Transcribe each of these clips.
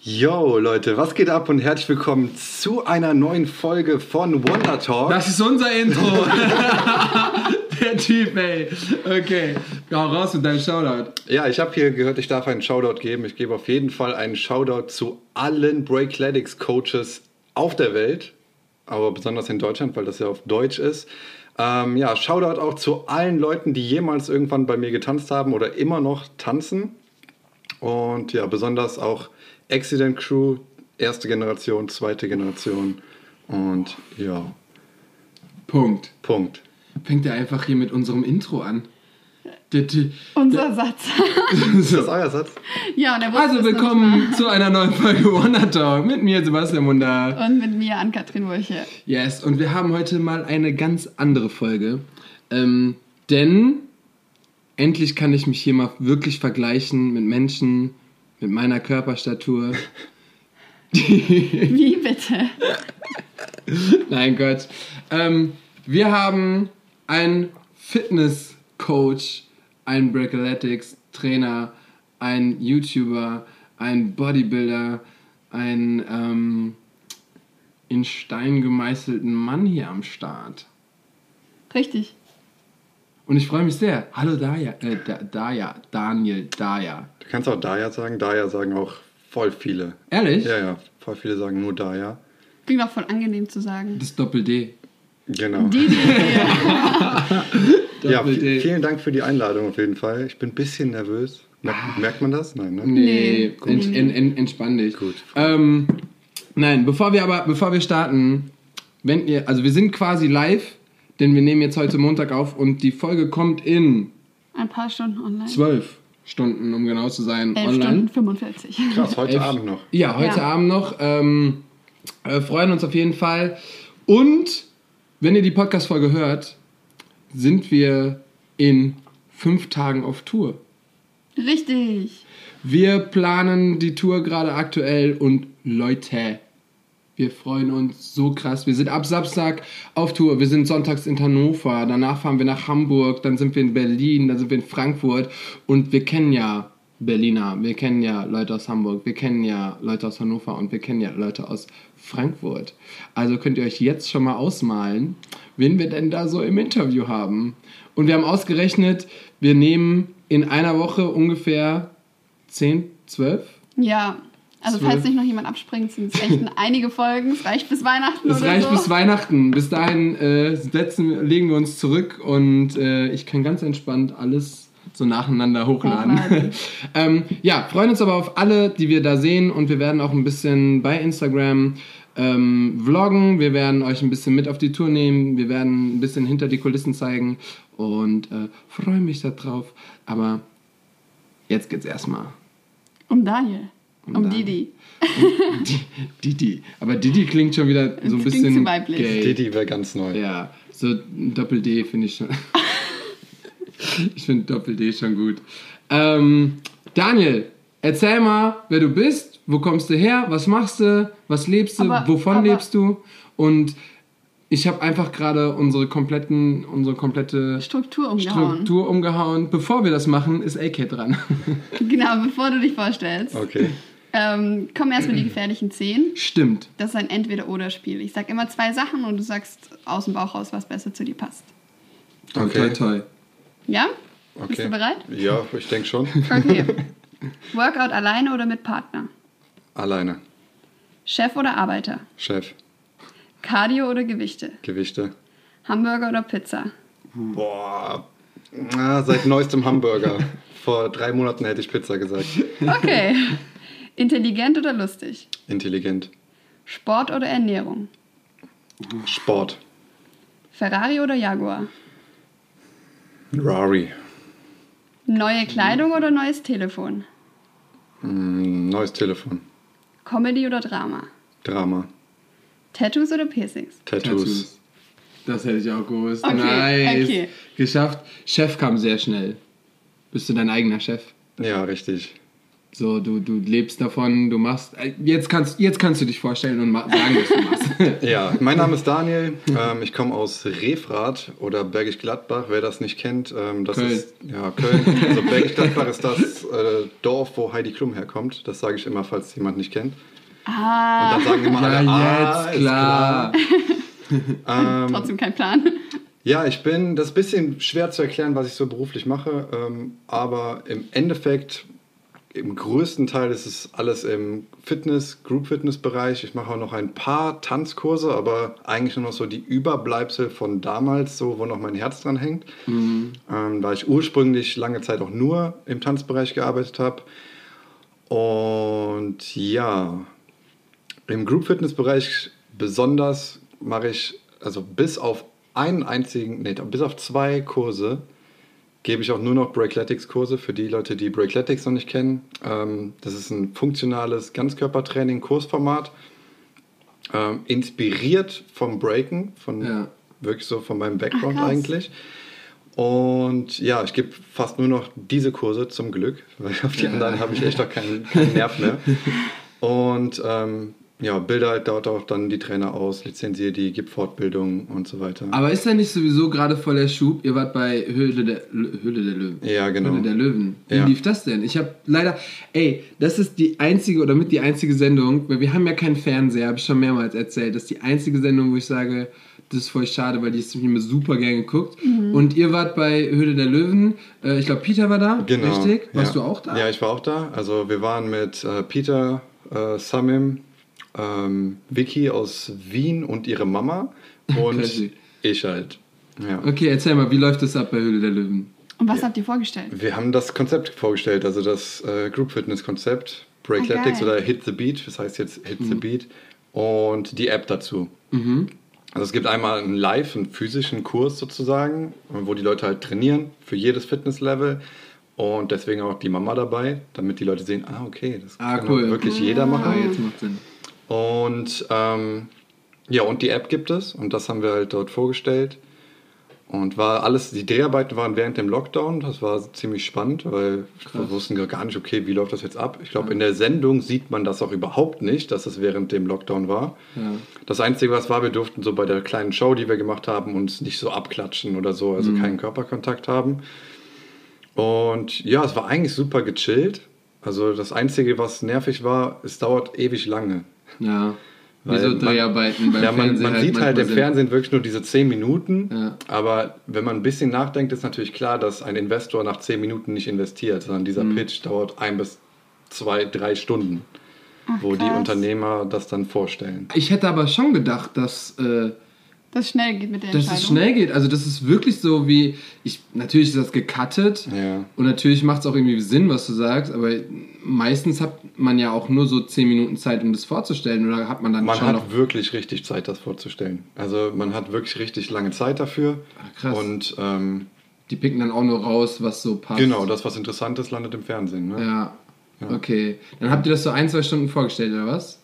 Yo Leute, was geht ab und herzlich willkommen zu einer neuen Folge von Wonder Talk. Das ist unser Intro. Der Typ, ey. Okay, hau raus mit deinem Shoutout. Ja, ich habe hier gehört, ich darf einen Shoutout geben. Ich gebe auf jeden Fall einen Shoutout zu allen Breakletics Coaches auf der Welt, aber besonders in Deutschland, weil das ja auf Deutsch ist. Ähm, ja, Shoutout auch zu allen Leuten, die jemals irgendwann bei mir getanzt haben oder immer noch tanzen. Und ja, besonders auch Accident Crew, erste Generation, zweite Generation. Und ja, Punkt. Punkt. Fängt er einfach hier mit unserem Intro an. D- Unser Satz. Ist das euer Satz? ja, und er wusste Also willkommen nicht zu einer neuen Folge Wonder Talk mit mir, Sebastian Munder. mal. Und mit mir, Ann-Kathrin Wurche. Yes, und wir haben heute mal eine ganz andere Folge. Ähm, denn endlich kann ich mich hier mal wirklich vergleichen mit Menschen mit meiner Körperstatur. Wie bitte? Nein, Gott. Ähm, wir haben einen Fitness-Coach, einen Breakaletics-Trainer, einen YouTuber, einen Bodybuilder, einen ähm, in Stein gemeißelten Mann hier am Start. Richtig. Und ich freue mich sehr. Hallo Daya, äh, da, Daya, Daniel, Daya. Du kannst auch Daya sagen. Daya sagen auch voll viele. Ehrlich? Ja, ja, voll viele sagen nur Daya. Klingt auch voll angenehm zu sagen. Das ist Doppel-D. Genau. Die, die, die. Ja, vielen Dank für die Einladung auf jeden Fall. Ich bin ein bisschen nervös. Merkt, merkt man das? Nein, ne? Nee, Nee, gut. ent, ent, ent, entspann dich. Gut. Ähm, nein, bevor wir aber, bevor wir starten, wenn ihr, also wir sind quasi live, denn wir nehmen jetzt heute Montag auf und die Folge kommt in Ein paar Stunden online. zwölf Stunden, um genau zu sein, 11 online. Stunden 45. Krass, heute Elf- Abend noch. Ja, heute Ja. Abend noch. Ähm, äh, freuen uns auf jeden Fall. Und wenn ihr die Podcast-Folge hört, sind wir in fünf Tagen auf Tour. Richtig. Wir planen die Tour gerade aktuell und Leute, wir freuen uns so krass. Wir sind ab Samstag auf Tour. Wir sind sonntags in Hannover, danach fahren wir nach Hamburg, dann sind wir in Berlin, dann sind wir in Frankfurt und wir kennen ja Berliner, wir kennen ja Leute aus Hamburg, wir kennen ja Leute aus Hannover und wir kennen ja Leute aus Frankfurt. Also könnt ihr euch jetzt schon mal ausmalen, wen wir denn da so im Interview haben. Und wir haben ausgerechnet, wir nehmen in einer Woche ungefähr 10, 12? Ja. Also falls nicht noch jemand abspringt, sind es echt einige Folgen. Es reicht bis Weihnachten Es oder reicht so. bis Weihnachten. Bis dahin äh, setzen, legen wir uns zurück und äh, ich kann ganz entspannt alles so nacheinander hochladen. Hochladen. ähm, ja, freuen uns aber auf alle, die wir da sehen und wir werden auch ein bisschen bei Instagram ähm, vloggen. Wir werden euch ein bisschen mit auf die Tour nehmen. Wir werden ein bisschen hinter die Kulissen zeigen und äh, freue mich darauf. Aber jetzt geht's erstmal. Um Daniel. Um, Um Didi. Di- Didi. Aber Didi klingt schon wieder so ein bisschen zu weiblich. gay. Didi wäre ganz neu. Ja, so ein Doppel-D finde ich schon. ich finde Doppel-D schon gut. Ähm, Daniel, erzähl mal, wer du bist, wo kommst du her, was machst du, was lebst du, Aber- wovon aber- lebst du? Und ich habe einfach gerade unsere kompletten, unsere komplette Struktur umgehauen. Struktur umgehauen. Bevor wir das machen, ist AK dran. Genau, bevor du dich vorstellst. Okay. Ähm, kommen erstmal die gefährlichen 10. Stimmt. Das ist ein Entweder-Oder-Spiel. Ich sag immer zwei Sachen und du sagst aus dem Bauch raus, was besser zu dir passt. Okay. Toi, toi. Ja? okay. Bist du bereit? Ja, ich denke schon. Okay. Workout alleine oder mit Partner? Alleine. Chef oder Arbeiter? Chef. Cardio oder Gewichte? Gewichte. Hamburger oder Pizza? Boah. Na, seit neuestem Hamburger. Vor drei Monaten hätte ich Pizza gesagt. Okay. Intelligent oder lustig? Intelligent. Sport oder Ernährung? Sport. Ferrari oder Jaguar? Rari. Neue Kleidung oder neues Telefon? Mm, neues Telefon. Comedy oder Drama? Drama. Tattoos oder Piercings? Tattoos. Das hätte ich auch gewusst. Okay, nice. okay. Geschafft. Chef kam sehr schnell. Bist du dein eigener Chef? Ja, richtig. So, du, du lebst davon, du machst. äh, Jetzt kannst, jetzt kannst du dich vorstellen und sagen, was du machst. Ja, mein Name ist Daniel. Ähm, ich komme aus Refrath oder Bergisch Gladbach, wer das nicht kennt. Ähm, das Köln. ist ja Köln. Also Bergisch Gladbach ist das äh, Dorf, wo Heidi Klum herkommt. Das sage ich immer, falls jemand nicht kennt. Ah, Und dann sagen immer alle, ja, ah, jetzt, ist klar. Ähm, trotzdem kein Plan. Ja, ich bin, das ist ein bisschen schwer zu erklären, was ich so beruflich mache, ähm, aber im Endeffekt, im größten Teil ist es alles im Fitness, Group-Fitness-Bereich. Ich mache auch noch ein paar Tanzkurse, aber eigentlich nur noch so die Überbleibsel von damals, so wo noch mein Herz dran hängt. Ähm, da ich ursprünglich lange Zeit auch nur im Tanzbereich gearbeitet habe. Und ja, im Group-Fitness-Bereich besonders mache ich, also bis auf einen einzigen, nee, bis auf zwei Kurse, gebe ich auch nur noch Breakletics-Kurse für die Leute, die Breakletics noch nicht kennen. Ähm, das ist ein funktionales Ganzkörpertraining-Kursformat, ähm, inspiriert vom Breaken, von Ja. wirklich so von meinem Background Ach, eigentlich. Und ja, ich gebe fast nur noch diese Kurse zum Glück, weil auf die Ja. anderen habe ich echt auch keinen, keinen Nerv mehr. Und ähm, ja, bilde halt dort auch dann die Trainer aus, lizenziere die, gebe Fortbildung und so weiter. Aber ist da nicht sowieso gerade voll der Schub? Ihr wart bei Höhle der, Höhle der Löwen. Ja, genau. Höhle der Löwen. Wie Ja. lief das denn? Ich habe leider, ey, das ist die einzige oder mit die einzige Sendung, weil wir haben ja keinen Fernseher, habe ich schon mehrmals erzählt. Das ist die einzige Sendung, wo ich sage, das ist voll schade, weil die ist immer super gern geguckt. Und ihr wart bei Höhle der Löwen. Äh, ich glaube, Peter war da. Genau. Richtig? Warst ja. du auch da? Ja, ich war auch da. Also wir waren mit äh, Peter, äh, Samim, ähm, Vicky aus Wien und ihre Mama und ich halt. Ja. Okay, erzähl mal, wie läuft das ab bei Höhle der Löwen? Und was habt ihr vorgestellt? Wir haben das Konzept vorgestellt, also das äh, Group Fitness Konzept, Breakletics Ah, oder Hit the Beat, das heißt jetzt Hit the Beat und die App dazu. Also es gibt einmal einen Live, einen physischen Kurs sozusagen, wo die Leute halt trainieren für jedes Fitnesslevel und deswegen auch die Mama dabei, damit die Leute sehen, ah okay, das Ah, kann cool. wirklich jeder Ah, machen. jetzt macht Sinn. Und ähm, ja, und die App gibt es und das haben wir halt dort vorgestellt. Und war alles, die Dreharbeiten waren während dem Lockdown, das war ziemlich spannend, weil wir wussten gar nicht, okay, wie läuft das jetzt ab? Ich glaube, in der Sendung sieht man das auch überhaupt nicht, dass es während dem Lockdown war. Ja. Das Einzige, was war, wir durften so bei der kleinen Show, die wir gemacht haben, uns nicht so abklatschen oder so, also keinen Körperkontakt haben. Und ja, es war eigentlich super gechillt. Also das Einzige, was nervig war, es dauert ewig lange. Ja. Wie Weil so man- Dreharbeiten beim Ja, man, Fernsehen man sieht halt im. Fernsehen wirklich nur diese 10 Minuten. Ja. Aber wenn man ein bisschen nachdenkt, ist natürlich klar, dass ein Investor nach 10 Minuten nicht investiert, sondern dieser Mhm. Pitch dauert ein bis zwei, drei Stunden, Ach, wo die krass. Unternehmer das dann vorstellen. Ich hätte aber schon gedacht, dass, äh, Das schnell geht mit der dass Entscheidung. es schnell geht. Also das ist wirklich so wie, ich natürlich ist das gecuttet Ja. und natürlich macht es auch irgendwie Sinn, was du sagst, aber meistens hat man ja auch nur so 10 Minuten Zeit, um das vorzustellen oder hat man dann Man schon hat noch... wirklich richtig Zeit, das vorzustellen. Also man hat wirklich richtig lange Zeit dafür. Ah, krass. Und ähm, Die picken dann auch nur raus, was so passt. genau, das, was interessant ist, landet im Fernsehen. Ne? Ja. Okay. Dann habt ihr das so ein, zwei Stunden vorgestellt, oder was?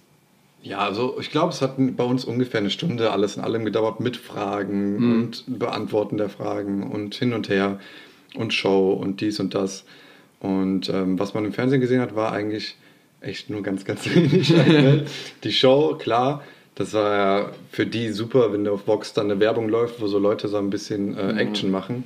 Ja, also ich glaube, es hat bei uns ungefähr eine Stunde alles in allem gedauert mit Fragen Mhm. und Beantworten der Fragen und hin und her und Show und dies und das. Und ähm, was man im Fernsehen gesehen hat, war eigentlich echt nur ganz, ganz wenig. Die Show, klar, das war ja für die super, wenn auf Vox dann eine Werbung läuft, wo so Leute so ein bisschen äh, Action machen.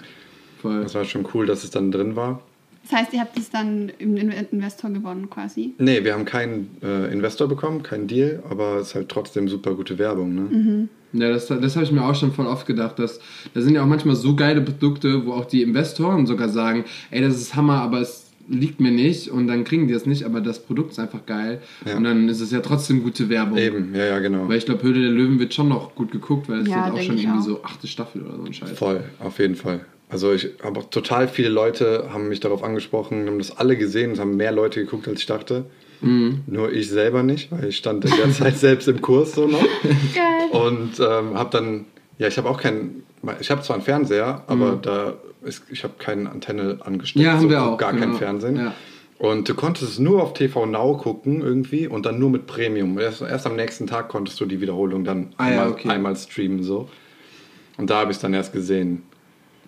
Voll. Das war schon cool, dass es dann drin war. Das heißt, ihr habt es dann im In- Investor gewonnen quasi. Nee, wir haben keinen äh, Investor bekommen, keinen Deal, aber es ist halt trotzdem super gute Werbung. Ne? Mhm. Ja, das, das habe ich mir auch schon voll oft gedacht. Dass, da sind ja auch manchmal so geile Produkte, wo auch die Investoren sogar sagen, ey, das ist Hammer, aber es liegt mir nicht und dann kriegen die es nicht, aber das Produkt ist einfach geil. Ja. Und dann ist es ja trotzdem gute Werbung. Eben, ja, ja, genau. Weil ich glaube, Höhle der Löwen wird schon noch gut geguckt, weil es Ja, ist auch schon irgendwie auch. so achte Staffel oder so ein Scheiß. Voll, auf jeden Fall. Also ich habe auch total viele Leute haben mich darauf angesprochen, haben das alle gesehen, es haben mehr Leute geguckt, als ich dachte. Mhm. Nur ich selber nicht, weil ich stand in der Zeit selbst im Kurs so noch. Geil. Und ähm, habe dann, ja, ich habe auch keinen, ich habe zwar einen Fernseher, aber da ist, ich habe keine Antenne angesteckt. Mhm. Ja, haben so, wir auch, Gar genau. kein Fernsehen. Ja. Und du konntest es nur auf TV Now gucken irgendwie und dann nur mit Premium. Erst, erst am nächsten Tag konntest du die Wiederholung dann Ah ja, einmal, okay. einmal streamen so. Und da habe ich es dann erst gesehen.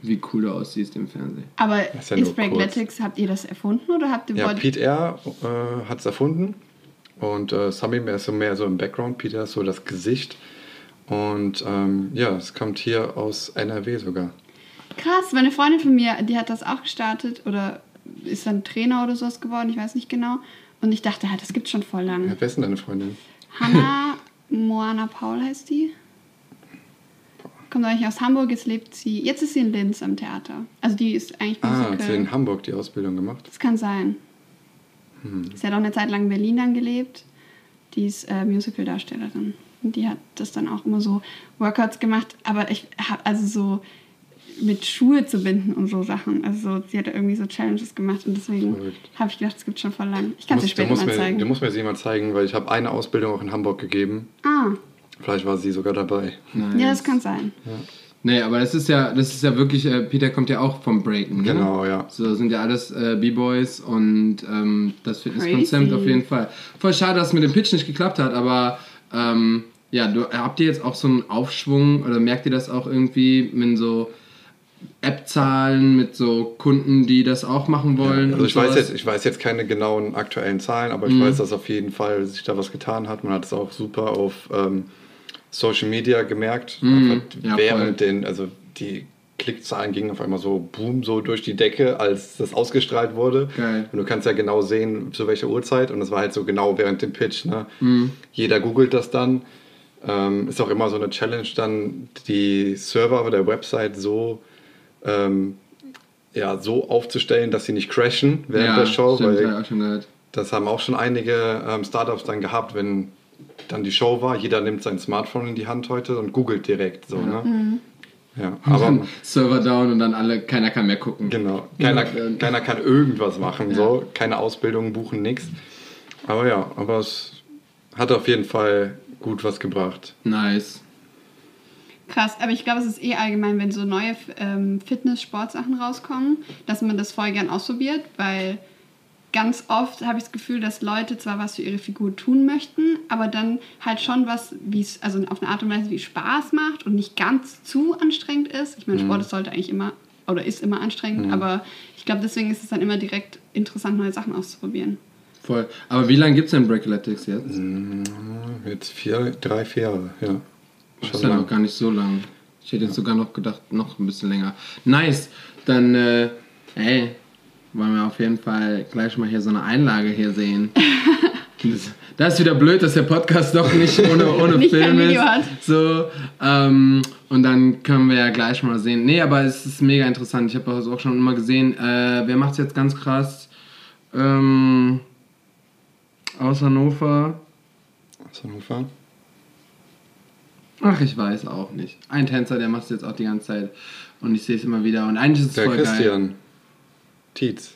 Wie cool du aussiehst im Fernsehen. Aber ist ja ist Breakletics, habt ihr das erfunden oder habt ihr Ja, Pete R. Äh, hat es erfunden und äh, Samim ist so mehr so im Background. Peter ist so das Gesicht. Und ähm, ja, es kommt hier aus NRW sogar. Krass, meine Freundin von mir, die hat das auch gestartet oder ist dann Trainer oder sowas geworden, ich weiß nicht genau. Und ich dachte, halt, das gibt's schon voll Ja, lange. wer ist denn deine Freundin? Hanna Moana Paul heißt die. Kommt eigentlich aus Hamburg, jetzt lebt sie, jetzt ist sie in Linz am Theater. Also die ist eigentlich Ah, hat sie Musical. in Hamburg die Ausbildung gemacht? Das kann sein. Hm. Sie hat auch eine Zeit lang in Berlin dann gelebt. Die ist äh, Musical-Darstellerin. Und die hat das dann auch immer so Workouts gemacht. Aber ich habe also so mit Schuhe zu binden und so Sachen. Also so, sie hat irgendwie so Challenges gemacht und deswegen habe ich gedacht, es gibt schon voll lang. Ich kann es dir später mal mir, zeigen. du musst mir sie mal zeigen, weil ich habe eine Ausbildung auch in Hamburg gegeben. ah, Vielleicht war sie sogar dabei. Nice. ja, das kann sein. Nee, aber das ist ja, das ist ja wirklich, äh, Peter kommt ja auch vom Breaken. Ne? Genau, ja. So sind ja alles äh, B-Boys und ähm, das Fitnesskonzept auf jeden Fall. Voll schade, dass es mit dem Pitch nicht geklappt hat, aber ähm, ja, du, habt ihr jetzt auch so einen Aufschwung oder merkt ihr das auch irgendwie mit so App-Zahlen, mit so Kunden, die das auch machen wollen? Also und ich weiß, jetzt, ich weiß jetzt keine genauen aktuellen Zahlen, aber ich Mhm. weiß, dass auf jeden Fall sich da was getan hat. Man hat es auch super auf ähm, Social Media gemerkt. Mhm. Ja, während den, also die Klickzahlen gingen auf einmal so boom, so durch die Decke, als das ausgestrahlt wurde. Geil. Und du kannst ja genau sehen, zu welcher Uhrzeit. Und das war halt so genau während dem Pitch. Ne? Mhm. Jeder googelt das dann. Ähm, ist auch immer so eine Challenge, dann die Server der Website so ähm, ja, so aufzustellen, dass sie nicht crashen während ja, der Show, stimmt, weil gehört. das haben auch schon einige ähm, Startups dann gehabt, wenn dann die Show war. Jeder nimmt sein Smartphone in die Hand heute und googelt direkt so. Ne? Ja, Und aber Server down und dann alle, keiner kann mehr gucken. genau, keiner, Ja, keiner kann irgendwas machen, so keine Ausbildung buchen, nix. Aber ja, aber es hat auf jeden Fall gut was gebracht. Nice. Krass, aber ich glaube, es ist eh allgemein, wenn so neue ähm, Fitness-Sportsachen rauskommen, dass man das voll gern ausprobiert, weil ganz oft habe ich das Gefühl, dass Leute zwar was für ihre Figur tun möchten, aber dann halt schon was, wie es, also auf eine Art und Weise, wie es Spaß macht und nicht ganz zu anstrengend ist. Ich meine, Sport ist sollte eigentlich immer oder ist immer anstrengend, aber ich glaube, deswegen ist es dann immer direkt interessant, neue Sachen auszuprobieren. Voll. Aber wie lange gibt es denn Breakaletics jetzt? Jetzt vier, drei, vier Jahre, ja. Das ist ja noch gar nicht so lang. Ich hätte jetzt sogar noch gedacht, noch ein bisschen länger. Nice. Dann, äh, ey, wollen wir auf jeden Fall gleich mal hier so eine Einlage hier sehen. Das- Das ist wieder blöd, dass der Podcast doch nicht ohne, ohne Nicht Film Video ist. hat. So, ähm, und dann können wir ja gleich mal sehen. Nee, aber es ist mega interessant. Ich habe das auch schon immer gesehen. Äh, wer macht es jetzt ganz krass? Ähm, aus Hannover. Aus Hannover. Ach, ich weiß auch nicht. Ein Tänzer, der macht es jetzt auch die ganze Zeit. Und ich sehe es immer wieder. Und eigentlich ist es Der voll geil. Tietz.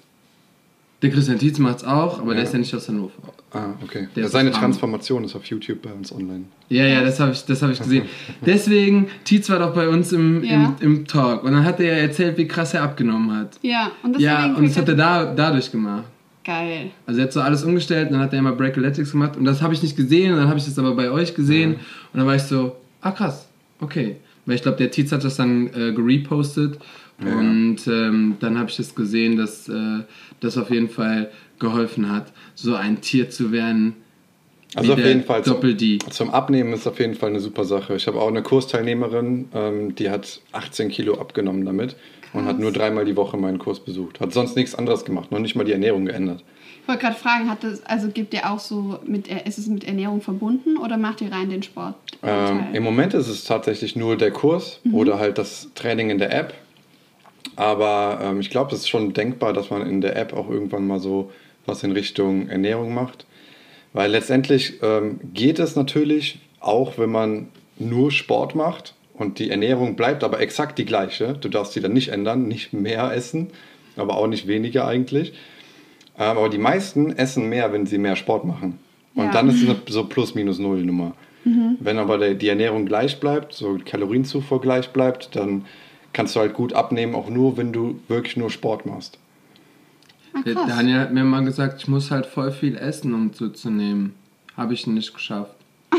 Der Christian Tietz macht es auch, aber der Ja. ist ja nicht aus Hannover. Ah, okay. Der seine Transformation ist auf YouTube bei uns online. Ja, ja, das habe ich, das hab ich gesehen. Deswegen, Tietz war doch bei uns im, Ja. im, im Talk. Und dann hat er ja erzählt, wie krass er abgenommen hat. Ja, und deswegen Ja, und das hat er da, dadurch gemacht. geil. Also er hat so alles umgestellt, dann hat er immer Breakaletics gemacht und das habe ich nicht gesehen und dann habe ich das aber bei euch gesehen und dann war ich so, ah krass, okay. Weil ich glaube, der Tietz hat das dann äh, gerepostet Ja. und ähm, dann habe ich das gesehen, dass äh, das auf jeden Fall geholfen hat, so ein Tier zu werden. Also wie auf der jeden Fall zum, Doppel-D. zum Abnehmen ist auf jeden Fall eine super Sache. Ich habe auch eine Kursteilnehmerin, ähm, die hat 18 Kilo abgenommen damit und hat nur dreimal die Woche meinen Kurs besucht. Hat sonst nichts anderes gemacht, noch nicht mal die Ernährung geändert. Ich wollte gerade fragen, hat das, also gibt ihr auch so mit, Er- ist es mit Ernährung verbunden oder macht ihr rein den Sport? Ähm, Im Moment ist es tatsächlich nur der Kurs oder halt das Training in der App. Aber ähm, ich glaube, es ist schon denkbar, dass man in der App auch irgendwann mal so was in Richtung Ernährung macht. Weil letztendlich ähm, geht es natürlich auch, wenn man nur Sport macht und die Ernährung bleibt aber exakt die gleiche. Du darfst sie dann nicht ändern, nicht mehr essen, aber auch nicht weniger eigentlich. Ähm, aber die meisten essen mehr, wenn sie mehr Sport machen. Und Ja. dann ist es eine so Plus-Minus-Null-Nummer. Wenn aber die Ernährung gleich bleibt, so Kalorienzufuhr gleich bleibt, dann kannst du halt gut abnehmen, auch nur, wenn du wirklich nur Sport machst. Ah, Der. Daniel hat mir mal gesagt, ich muss halt voll viel essen, um zuzunehmen. Habe ich nicht geschafft.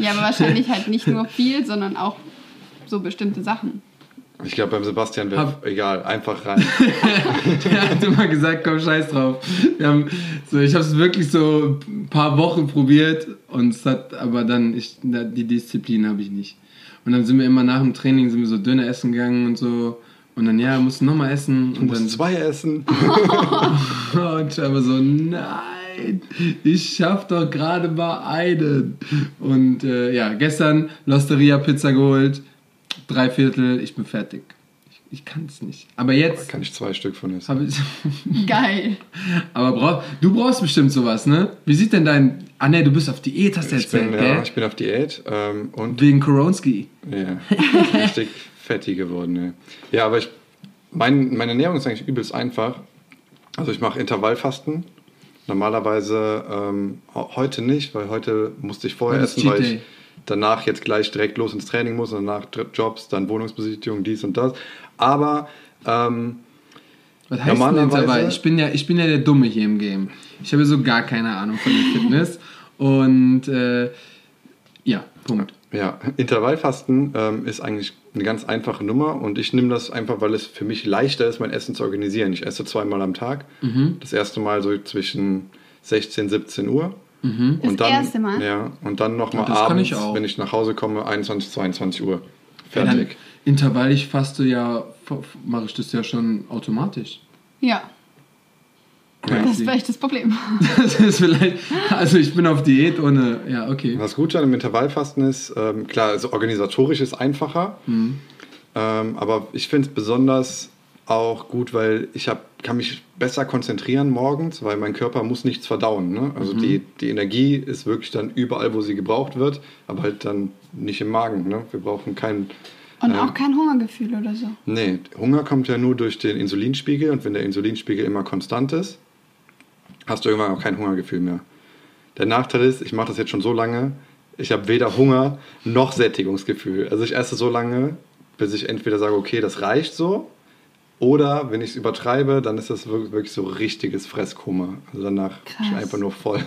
Ja, aber wahrscheinlich halt nicht nur viel, sondern auch so bestimmte Sachen. Ich glaube, beim Sebastian wäre egal, einfach rein. Der hat immer gesagt, komm, scheiß drauf. Wir haben, so, ich habe es wirklich so ein paar Wochen probiert und es hat aber dann, ich, die Disziplin habe ich nicht. Und dann sind wir immer nach dem Training, sind wir so Döner essen gegangen und so. Und dann, ja, musst du nochmal essen. Du Und musst dann, zwei essen. und ich aber so, nein, ich schaff doch gerade mal einen. Und äh, ja, gestern Losteria Pizza geholt, drei Viertel, ich bin fertig. Ich, kann es nicht. Aber Da jetzt kann ich zwei Stück von essen. ich. Geil. Aber brauch, du brauchst bestimmt sowas, ne? Wie sieht denn dein. Ah, ne, du bist auf Diät, hast du Ich erzählt, bin, gell? ja, ich bin auf Diät ähm, und Wegen Koronski. ja, richtig fettig geworden. Ja, ja aber ich, mein, meine Ernährung ist eigentlich übelst einfach. Also ich mache Intervallfasten. Normalerweise ähm, heute nicht, weil heute musste ich vorher essen, weil ich Day. Danach jetzt gleich direkt los ins Training muss danach Jobs, dann Wohnungsbesichtigung, dies und das. Aber ähm, Was heißt denn Normalerweise- Intervall? Ich bin, ja, ich bin ja der Dumme hier im Game. Ich habe so gar keine Ahnung von der Fitness. Und äh, ja, Punkt. Ja, Intervallfasten ähm, ist eigentlich eine ganz einfache Nummer und ich nehme das einfach, weil es für mich leichter ist, mein Essen zu organisieren. Ich esse zweimal am Tag. Mhm. Das erste Mal so zwischen 16, 17 Uhr. Mhm. Das dann, erste Mal? Ja, und dann nochmal das abends, ich wenn ich nach Hause komme, 21, 22 Uhr. Ja, dann, Fertig. Intervall, ich faste ja, mache ich das ja schon automatisch. Ja, das ist vielleicht das Problem. Das ist vielleicht, also ich bin auf Diät ohne, ja, okay. Was gut an dem Intervallfasten ist, ähm, klar, also organisatorisch ist einfacher, Mhm. ähm, aber ich finde es besonders auch gut, weil ich hab, kann mich besser konzentrieren morgens, weil mein Körper muss nichts verdauen. Ne? Also Mhm. die, die Energie ist wirklich dann überall, wo sie gebraucht wird, aber halt dann nicht im Magen. Ne? Wir brauchen keinen... Und ähm, auch kein Hungergefühl oder so. Nee, Hunger kommt ja nur durch den Insulinspiegel und wenn der Insulinspiegel immer konstant ist, hast du irgendwann auch kein Hungergefühl mehr. Der Nachteil ist, ich mache das jetzt schon so lange, ich habe weder Hunger noch Sättigungsgefühl. Also ich esse so lange, bis ich entweder sage, okay, das reicht so, oder wenn ich es übertreibe, dann ist das wirklich wirklich so richtiges Fresskoma. Also danach Krass. ist einfach nur voll.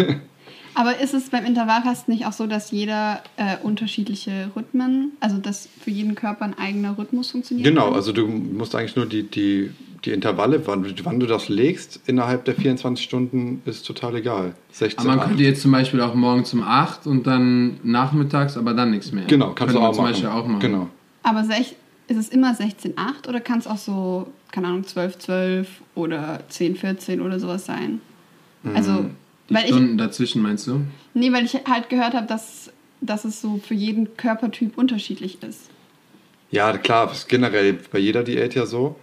Aber ist es beim Intervallfasten nicht auch so, dass jeder äh, unterschiedliche Rhythmen, also dass für jeden Körper ein eigener Rhythmus funktioniert? Genau, also du musst eigentlich nur die, die, die Intervalle, wann, wann du das legst, innerhalb der 24 Stunden, ist total egal. 16, Aber man 8. könnte jetzt zum Beispiel auch morgens um 8 und dann nachmittags, aber dann nichts mehr. Genau, kannst du man auch zum machen. Beispiel auch machen. Genau. Aber sech, ist es immer 16,8 oder kann es auch so, keine Ahnung, 12, 12 oder 10, 14 oder sowas sein? Also, Die weil ich, Stunden dazwischen meinst du? nee, weil ich halt gehört habe, dass, dass es so für jeden Körpertyp unterschiedlich ist. Ja, klar, ist generell bei jeder Diät ja so.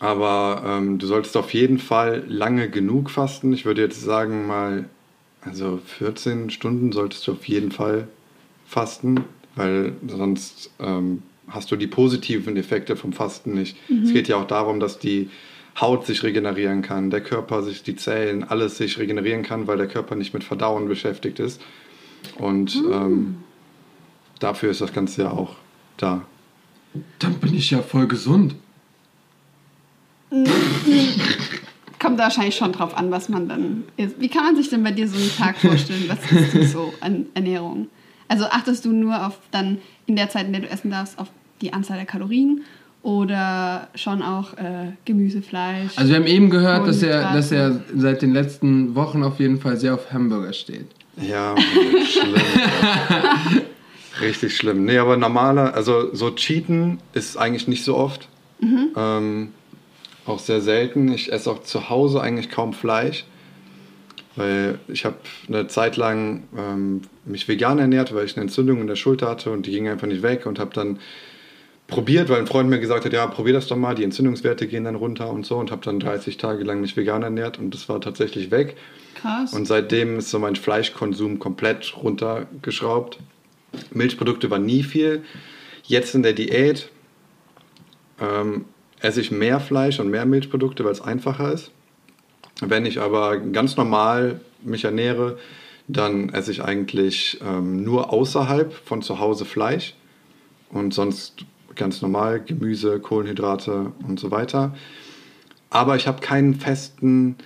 Aber ähm, du solltest auf jeden Fall lange genug fasten. Ich würde jetzt sagen, mal, also 14 Stunden solltest du auf jeden Fall fasten, weil sonst ähm, hast du die positiven Effekte vom Fasten nicht. Es geht ja auch darum, dass die Haut sich regenerieren kann, der Körper sich, die Zellen, alles sich regenerieren kann, weil der Körper nicht mit Verdauen beschäftigt ist. Und ähm, dafür ist das Ganze ja auch da. Dann bin ich ja voll gesund. Kommt wahrscheinlich schon drauf an, was man dann isst. Wie kann man sich denn bei dir so einen Tag vorstellen? Was isst du so an Ernährung? Also achtest du nur auf dann in der Zeit, in der du essen darfst, auf die Anzahl der Kalorien oder schon auch äh, Gemüse, Fleisch? Also wir haben eben gehört, dass er, dass er seit den letzten Wochen auf jeden Fall sehr auf Hamburger steht. Ja, schlimm. Richtig schlimm. Nee, aber normaler, also so Cheaten ist eigentlich nicht so oft. Ähm, auch sehr selten. Ich esse auch zu Hause eigentlich kaum Fleisch. Weil ich habe eine Zeit lang ähm, mich vegan ernährt, weil ich eine Entzündung in der Schulter hatte und die ging einfach nicht weg und habe dann probiert, weil ein Freund mir gesagt hat, ja, probier das doch mal, die Entzündungswerte gehen dann runter und so und habe dann 30 Tage lang mich vegan ernährt und das war tatsächlich weg. Krass. Und seitdem ist so mein Fleischkonsum komplett runtergeschraubt. Milchprodukte war nie viel. Jetzt in der Diät ähm, esse ich mehr Fleisch und mehr Milchprodukte, weil es einfacher ist. Wenn ich aber ganz normal mich ernähre, dann esse ich eigentlich ähm, nur außerhalb von zu Hause Fleisch und sonst ganz normal Gemüse, Kohlenhydrate und so weiter. Aber ich habe keinen festen,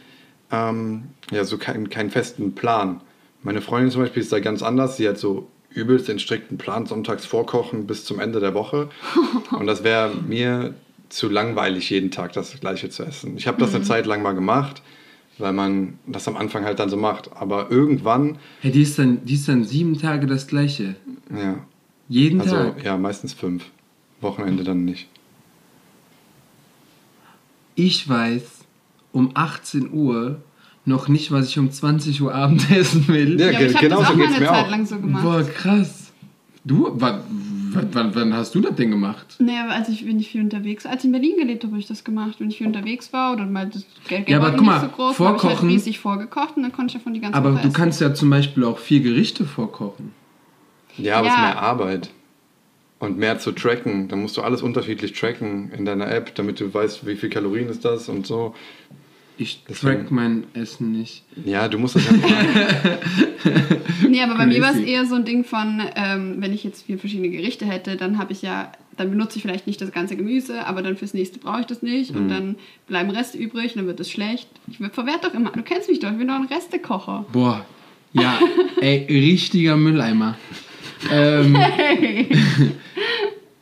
ähm, ja, so keinen, keinen festen Plan. Meine Freundin zum Beispiel ist da ganz anders. Sie hat so übelst den strikten Plan sonntags vorkochen bis zum Ende der Woche. Und das wäre mir zu langweilig, jeden Tag das Gleiche zu essen. Ich habe das eine Zeit lang mal gemacht, weil man das am Anfang halt dann so macht. Aber irgendwann, Hey, die ist dann, die ist dann sieben Tage das gleiche. ja, Jeden also Tag. ja, meistens fünf. Wochenende dann nicht. Ich weiß um 18 Uhr noch nicht, was ich um 20 Uhr Abend essen will. Ja, Ja, genau das so geht's mir Zeit auch. lang so gemacht. Boah, krass. Du, wann, wann, wann hast du das denn gemacht? Nee, aber als ich, wenn ich viel unterwegs Als ich in Berlin gelebt habe, habe ich das gemacht. Wenn ich viel unterwegs war oder mal das Geld Ja, aber guck mal, nicht so groß, habe ich halt vorkochen- riesig vorgekocht und dann konnte ich davon die ganze Aber Woche du essen. kannst ja zum Beispiel auch vier Gerichte vorkochen. Ja, aber es ist Ja. mehr Arbeit. Und mehr zu tracken. Dann musst du alles unterschiedlich tracken in deiner App, damit du weißt, wie viel Kalorien ist das und so. Ich track mein Essen nicht. Ja, du musst das ja machen. Nee, aber bei mir war es eher so ein Ding von, ähm, wenn ich jetzt vier verschiedene Gerichte hätte, dann habe ich ja, dann benutze ich vielleicht nicht das ganze Gemüse, aber dann fürs nächste brauche ich das nicht Mhm. und dann bleiben Reste übrig und dann wird es schlecht. Ich verwerte doch immer, du kennst mich doch, ich bin doch ein Restekocher. Boah, ja, ey, richtiger Mülleimer. ähm,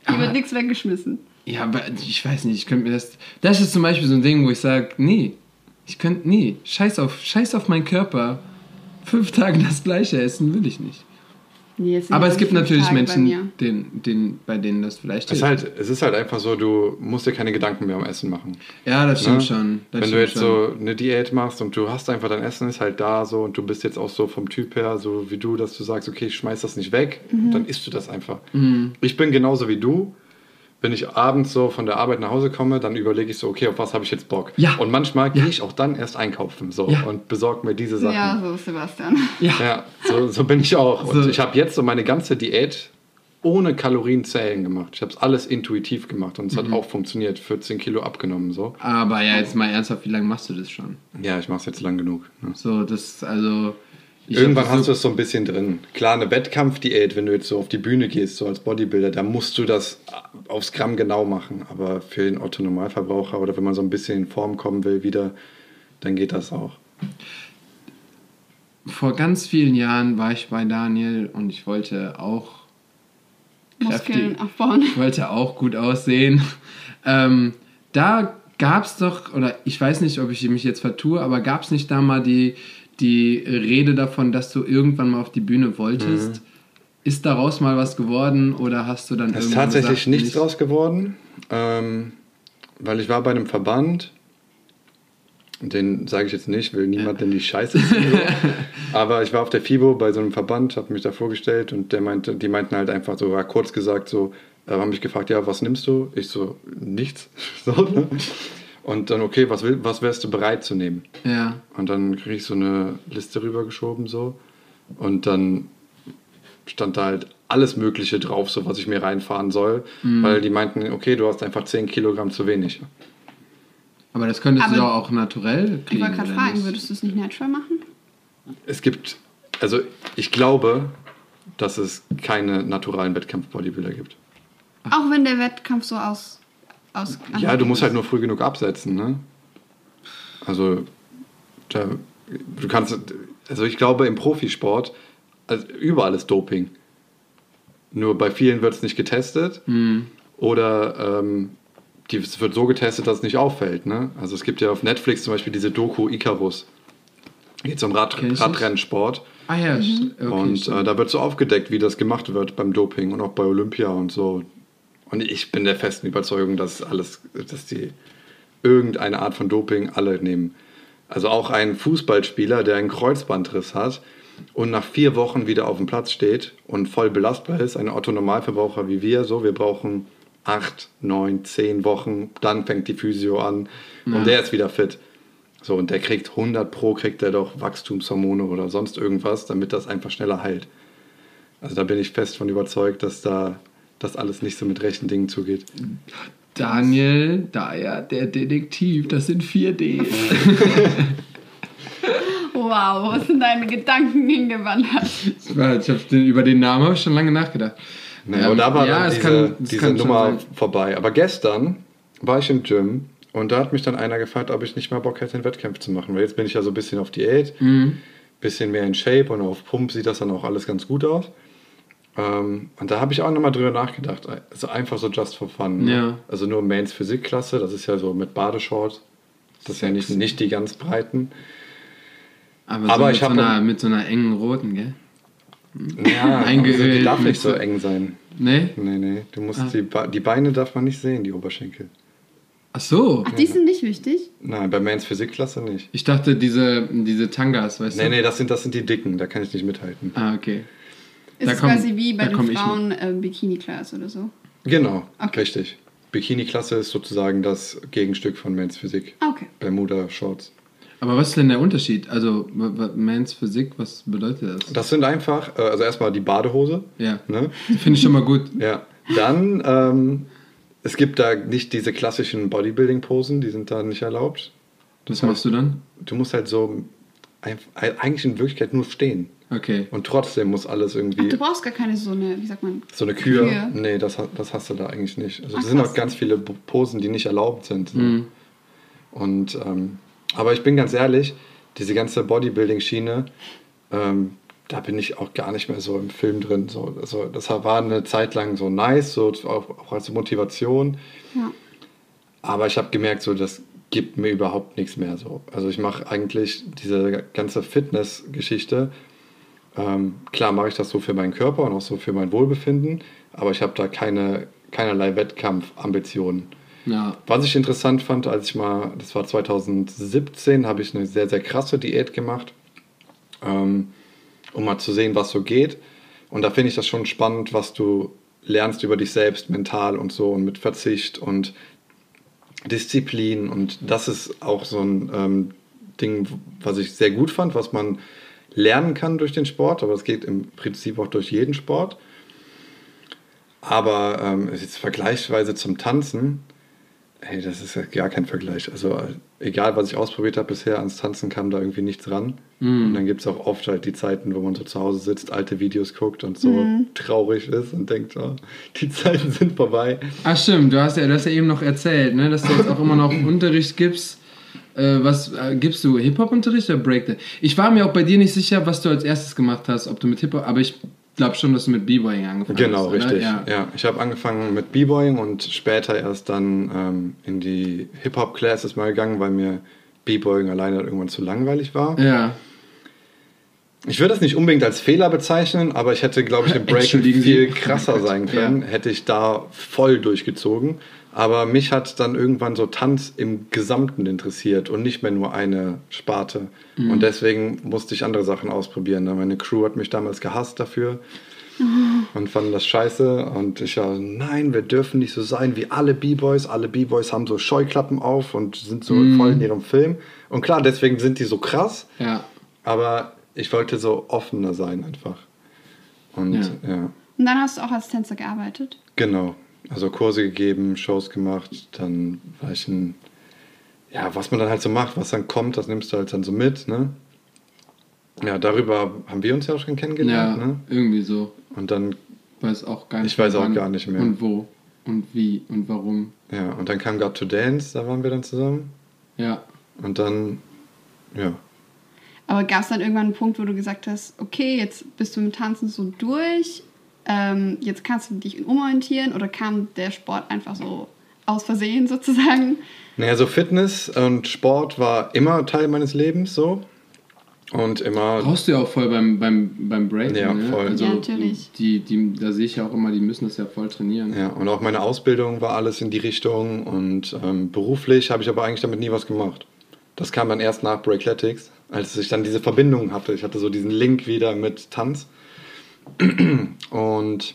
Hier wird nichts weggeschmissen. ja, aber ich weiß nicht, ich könnte mir das. Das ist zum Beispiel so ein Ding, wo ich sage, nee, ich könnte, nee, scheiß auf, scheiß auf meinen Körper. Fünf Tage das gleiche essen will ich nicht. Nee, Aber es gibt natürlich Tage bei Menschen, mir. den, den, bei denen das vielleicht Es ist, halt, es ist halt einfach so, du musst dir keine Gedanken mehr um Essen machen. Ja, das stimmt Ne? schon. Das Wenn du stimmt jetzt schon. so eine Diät machst und du hast einfach dein Essen ist halt da so und du bist jetzt auch so vom Typ her, so wie du, dass du sagst, okay, ich schmeiß das nicht weg, Mhm. dann isst du das einfach. Mhm. Ich bin genauso wie du. Wenn ich abends so von der Arbeit nach Hause komme, dann überlege ich so, okay, auf was habe ich jetzt Bock? Ja. Und manchmal gehe Ja. ich auch dann erst einkaufen so Ja. und besorge mir diese Sachen. Ja, so ist Sebastian. Ja. Ja, so, so bin ich auch. Und So. ich habe jetzt so meine ganze Diät ohne Kalorienzählen gemacht. Ich habe es alles intuitiv gemacht und es Mhm. hat auch funktioniert. 14 Kilo abgenommen so. Aber ja, jetzt mal ernsthaft, wie lange machst du das schon? Ja, ich mache es jetzt lang genug. Ne? So, das, also. Ich Irgendwann hast du es so ein bisschen drin. Klar, eine Wettkampfdiät, wenn du jetzt so auf die Bühne gehst, so als Bodybuilder, da musst du das aufs Gramm genau machen. Aber für den Otto-Normalverbraucher oder wenn man so ein bisschen in Form kommen will wieder, dann geht das auch. Vor ganz vielen Jahren war ich bei Daniel und ich wollte auch Muskeln kräftig- aufbauen. Ich wollte auch gut aussehen. Ähm, da gab es doch, oder ich weiß nicht, ob ich mich jetzt vertue, aber gab es nicht da mal die, die Rede davon, dass du irgendwann mal auf die Bühne wolltest? Ist daraus mal was geworden oder hast du dann Es ist tatsächlich gesagt, nichts nicht? draus geworden, ähm, weil ich war bei einem Verband, den sage ich jetzt nicht, will niemand in die Scheiße ziehen. So. Aber ich war auf der FIBO bei so einem Verband, habe mich da vorgestellt und der meinte, die meinten halt einfach so, war kurz gesagt so, äh, haben mich gefragt, ja, was nimmst du? Ich so, nichts. So, ne? Und dann, okay, was, will, was wärst du bereit zu nehmen? Ja, Und dann kriege ich so eine Liste rübergeschoben so. Und dann stand da halt alles Mögliche drauf, so was ich mir reinfahren soll. Mhm. Weil die meinten, okay, du hast einfach 10 Kilogramm zu wenig. aber das könntest du Aber doch auch naturell Ich kriegen. wollte gerade fragen, nicht? würdest du es nicht natural machen? Es gibt, also ich glaube, dass es keine naturalen Wettkampf-Bodybuilder gibt. Auch wenn der Wettkampf so aus. Aus Ja, du musst halt nur früh genug absetzen, ne? Also, da, du kannst, also ich glaube im Profisport, also überall ist Doping. Nur bei vielen wird es nicht getestet Hm. oder ähm, die, es wird so getestet, dass es nicht auffällt. Ne? Also es gibt ja auf Netflix zum Beispiel diese Doku Icarus. Geht um Rad, nicht. Radrennsport. Ah ja, okay, und stimmt. äh, da wird so aufgedeckt, wie das gemacht wird beim Doping und auch bei Olympia und so. Und ich bin der festen Überzeugung, dass alles, dass die irgendeine Art von Doping alle nehmen. Also auch ein Fußballspieler, der einen Kreuzbandriss hat und nach vier Wochen wieder auf dem Platz steht und voll belastbar ist, ein Otto-Normalverbraucher wie wir, so, wir brauchen acht, neun, zehn Wochen, dann fängt die Physio an und der ist wieder fit. So, und der kriegt 100 pro, kriegt der doch Wachstumshormone oder sonst irgendwas, damit das einfach schneller heilt. Also da bin ich fest von überzeugt, dass da das alles nicht so mit rechten Dingen zugeht. Daniel Dyer, der Detektiv, das sind 4D. Wow, wo sind deine Gedanken hingewandert? ich hab den, über den Namen habe ich schon lange nachgedacht. Nee, Ähm, aber da war ja, dann es diese, kann- es diese Nummer sein. vorbei. Aber gestern war ich im Gym und da hat mich dann einer gefragt, ob ich nicht mal Bock hätte, einen Wettkampf zu machen. Weil jetzt bin ich ja so ein bisschen auf Diät, Mhm. bisschen mehr in Shape und auf Pump sieht das dann auch alles ganz gut aus. Ähm, und da habe ich auch nochmal drüber nachgedacht. Also einfach so just for fun. Ne? Ja. Also nur Mains Physikklasse, das ist ja so mit Badeshorts. Das ist ja nicht, nicht die ganz breiten. Aber, Aber so ich mit, so hab einer, mit so einer engen roten, gell? Ja, Eingeölt also die darf nicht so so- eng sein. Nee? Nee, nee. Du musst Ah. die, Be die Beine darf man nicht sehen, die Oberschenkel. Ach so. Ach, die sind nicht wichtig? Nein, bei Mains Physikklasse nicht. Ich dachte, diese, diese Tangas, weißt Nee, du? nee, das sind, das sind die dicken, da kann ich nicht mithalten. Ah, okay. Ist Da es komm- quasi wie bei den Frauen äh, Bikini-Class oder so? Genau, Okay. richtig. Bikini-Klasse ist sozusagen das Gegenstück von Mains Physik. Okay. Bermuda-Shorts. Aber was ist denn der Unterschied? Also, Mans Physik, was bedeutet das? Das sind einfach, äh, also erstmal die Badehose. Ja. Ne? Finde ich schon mal gut. Ja. Dann, ähm, es gibt da nicht diese klassischen Bodybuilding-Posen, die sind da nicht erlaubt. Was machst du dann? Du musst halt so eigentlich in Wirklichkeit nur stehen. Okay. Und trotzdem muss alles Ach, irgendwie. du brauchst gar keine so eine, wie sagt man? So eine Kür, Kür. nee, das, ha- das hast du da eigentlich nicht. Also Ach, es sind auch ganz viele Posen, die nicht erlaubt sind. So. Mhm. Und ähm, aber ich bin ganz ehrlich, diese ganze Bodybuilding-Schiene, ähm, da bin ich auch gar nicht mehr so im Film drin. So, also das war eine Zeit lang so nice, so auch, auch als Motivation. Ja. Aber ich habe gemerkt, so das gibt mir überhaupt nichts mehr so. Also ich mache eigentlich diese ganze Fitness-Geschichte. Ähm, klar mache ich das so für meinen Körper und auch so für mein Wohlbefinden, aber ich habe da keine, keinerlei Wettkampfambitionen. Ja. Was ich interessant fand, als ich mal, das war 2017, habe ich eine sehr, sehr krasse Diät gemacht, ähm, um mal zu sehen, was so geht. Und da finde ich das schon spannend, was du lernst über dich selbst mental und so und mit Verzicht und Disziplin. Und das ist auch so ein ähm, Ding, was ich sehr gut fand, was man lernen kann durch den Sport, aber es geht im Prinzip auch durch jeden Sport. Aber ähm, jetzt vergleichsweise zum Tanzen, Ey, das ist ja gar kein Vergleich. Also äh, egal, was ich ausprobiert habe bisher, ans Tanzen kam da irgendwie nichts ran. Und dann gibt es auch oft halt die Zeiten, wo man so zu Hause sitzt, alte Videos guckt und so traurig ist und denkt, oh, die Zeiten sind vorbei. Ach stimmt, du hast ja, du hast ja eben noch erzählt, ne, dass du jetzt auch immer noch Unterricht gibst. Äh, was äh, gibst du? Hip-Hop-Unterricht oder Breakdance? Ich war mir auch bei dir nicht sicher, was du als erstes gemacht hast, ob du mit Hip-Hop, aber ich glaube schon, dass du mit B-Boying angefangen Genau, hast. oder? richtig. Ja. Ja. ich habe angefangen mit B-Boying und später erst dann ähm, in die Hip-Hop-Classes mal gegangen, weil mir B-Boying alleine irgendwann zu langweilig war. ja. Ich würde das nicht unbedingt als Fehler bezeichnen, aber ich hätte, glaube ich, im Sie. viel krasser sein können, hätte ich da voll durchgezogen. Aber mich hat dann irgendwann so Tanz im Gesamten interessiert und nicht mehr nur eine Sparte. Mhm. Und deswegen musste ich andere Sachen ausprobieren. Meine Crew hat mich damals gehasst dafür und fanden das scheiße. Und ich ja, nein, wir dürfen nicht so sein wie alle B-Boys. Alle B-Boys haben so Scheuklappen auf und sind so Mhm. voll in ihrem Film. Und klar, deswegen sind die so krass. Ja. Aber ich wollte so offener sein einfach. Und Ja. ja, Und dann hast du auch als Tänzer gearbeitet. genau. Also Kurse gegeben, Shows gemacht, dann war ich ein, ja, was man dann halt so macht, was dann kommt, das nimmst du halt dann so mit, ne? Ja, darüber haben wir uns ja auch schon Ja, kennengelernt, ne? irgendwie so. Und dann, Weiß auch gar nicht Ich weiß auch wann gar nicht mehr. Und wo und wie und warum. ja, und dann kam Got to Dance, da waren wir dann zusammen. Ja. Und dann, ja. Aber gab es dann irgendwann einen Punkt, wo du gesagt hast, okay, jetzt bist du mit Tanzen so durch, ähm, jetzt kannst du dich umorientieren oder kam der Sport einfach so aus Versehen sozusagen? Naja, so Fitness und Sport war immer Teil meines Lebens so. Und immer Brauchst du ja auch voll beim, beim, beim Breaking, Ja, ne? voll. Also Ja, natürlich. Die, die, da sehe ich ja auch immer, die müssen das ja voll trainieren. Ja, und auch meine Ausbildung war alles in die Richtung und ähm, beruflich habe ich aber eigentlich damit nie was gemacht. Das kam dann erst nach Breakletics, als ich dann diese Verbindung hatte. Ich hatte so diesen Link wieder mit Tanz. Und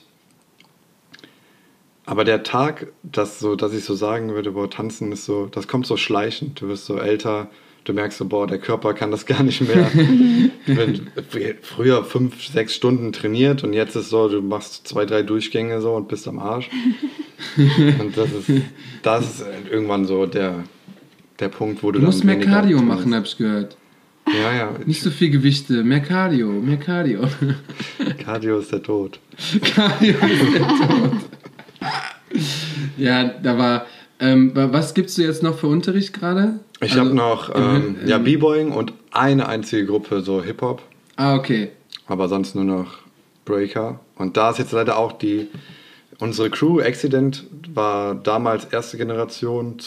aber der Tag, das so, dass ich so sagen würde, boah, tanzen ist so, das kommt so schleichend. Du wirst so älter, du merkst so, boah, der Körper kann das gar nicht mehr. Du bist früher fünf, sechs Stunden trainiert und jetzt ist so, du machst zwei, drei Durchgänge so und bist am Arsch. Und das ist, das ist irgendwann so der, der Punkt, wo du Du musst mehr Cardio machen, habe ich gehört. Ja, ja, Nicht so viel Gewichte, mehr Cardio, mehr Cardio. Cardio ist der Tod. Cardio ist der Tod. ja, da war. Ähm, wa- was gibst du jetzt noch für Unterricht gerade? Ich Also, habe noch ähm, ja, B-Boying und eine einzige Gruppe, so Hip-Hop. Ah, okay. Aber sonst nur noch Breaker. Und da ist jetzt leider auch die, unsere Crew, Accident, war damals erste Generation,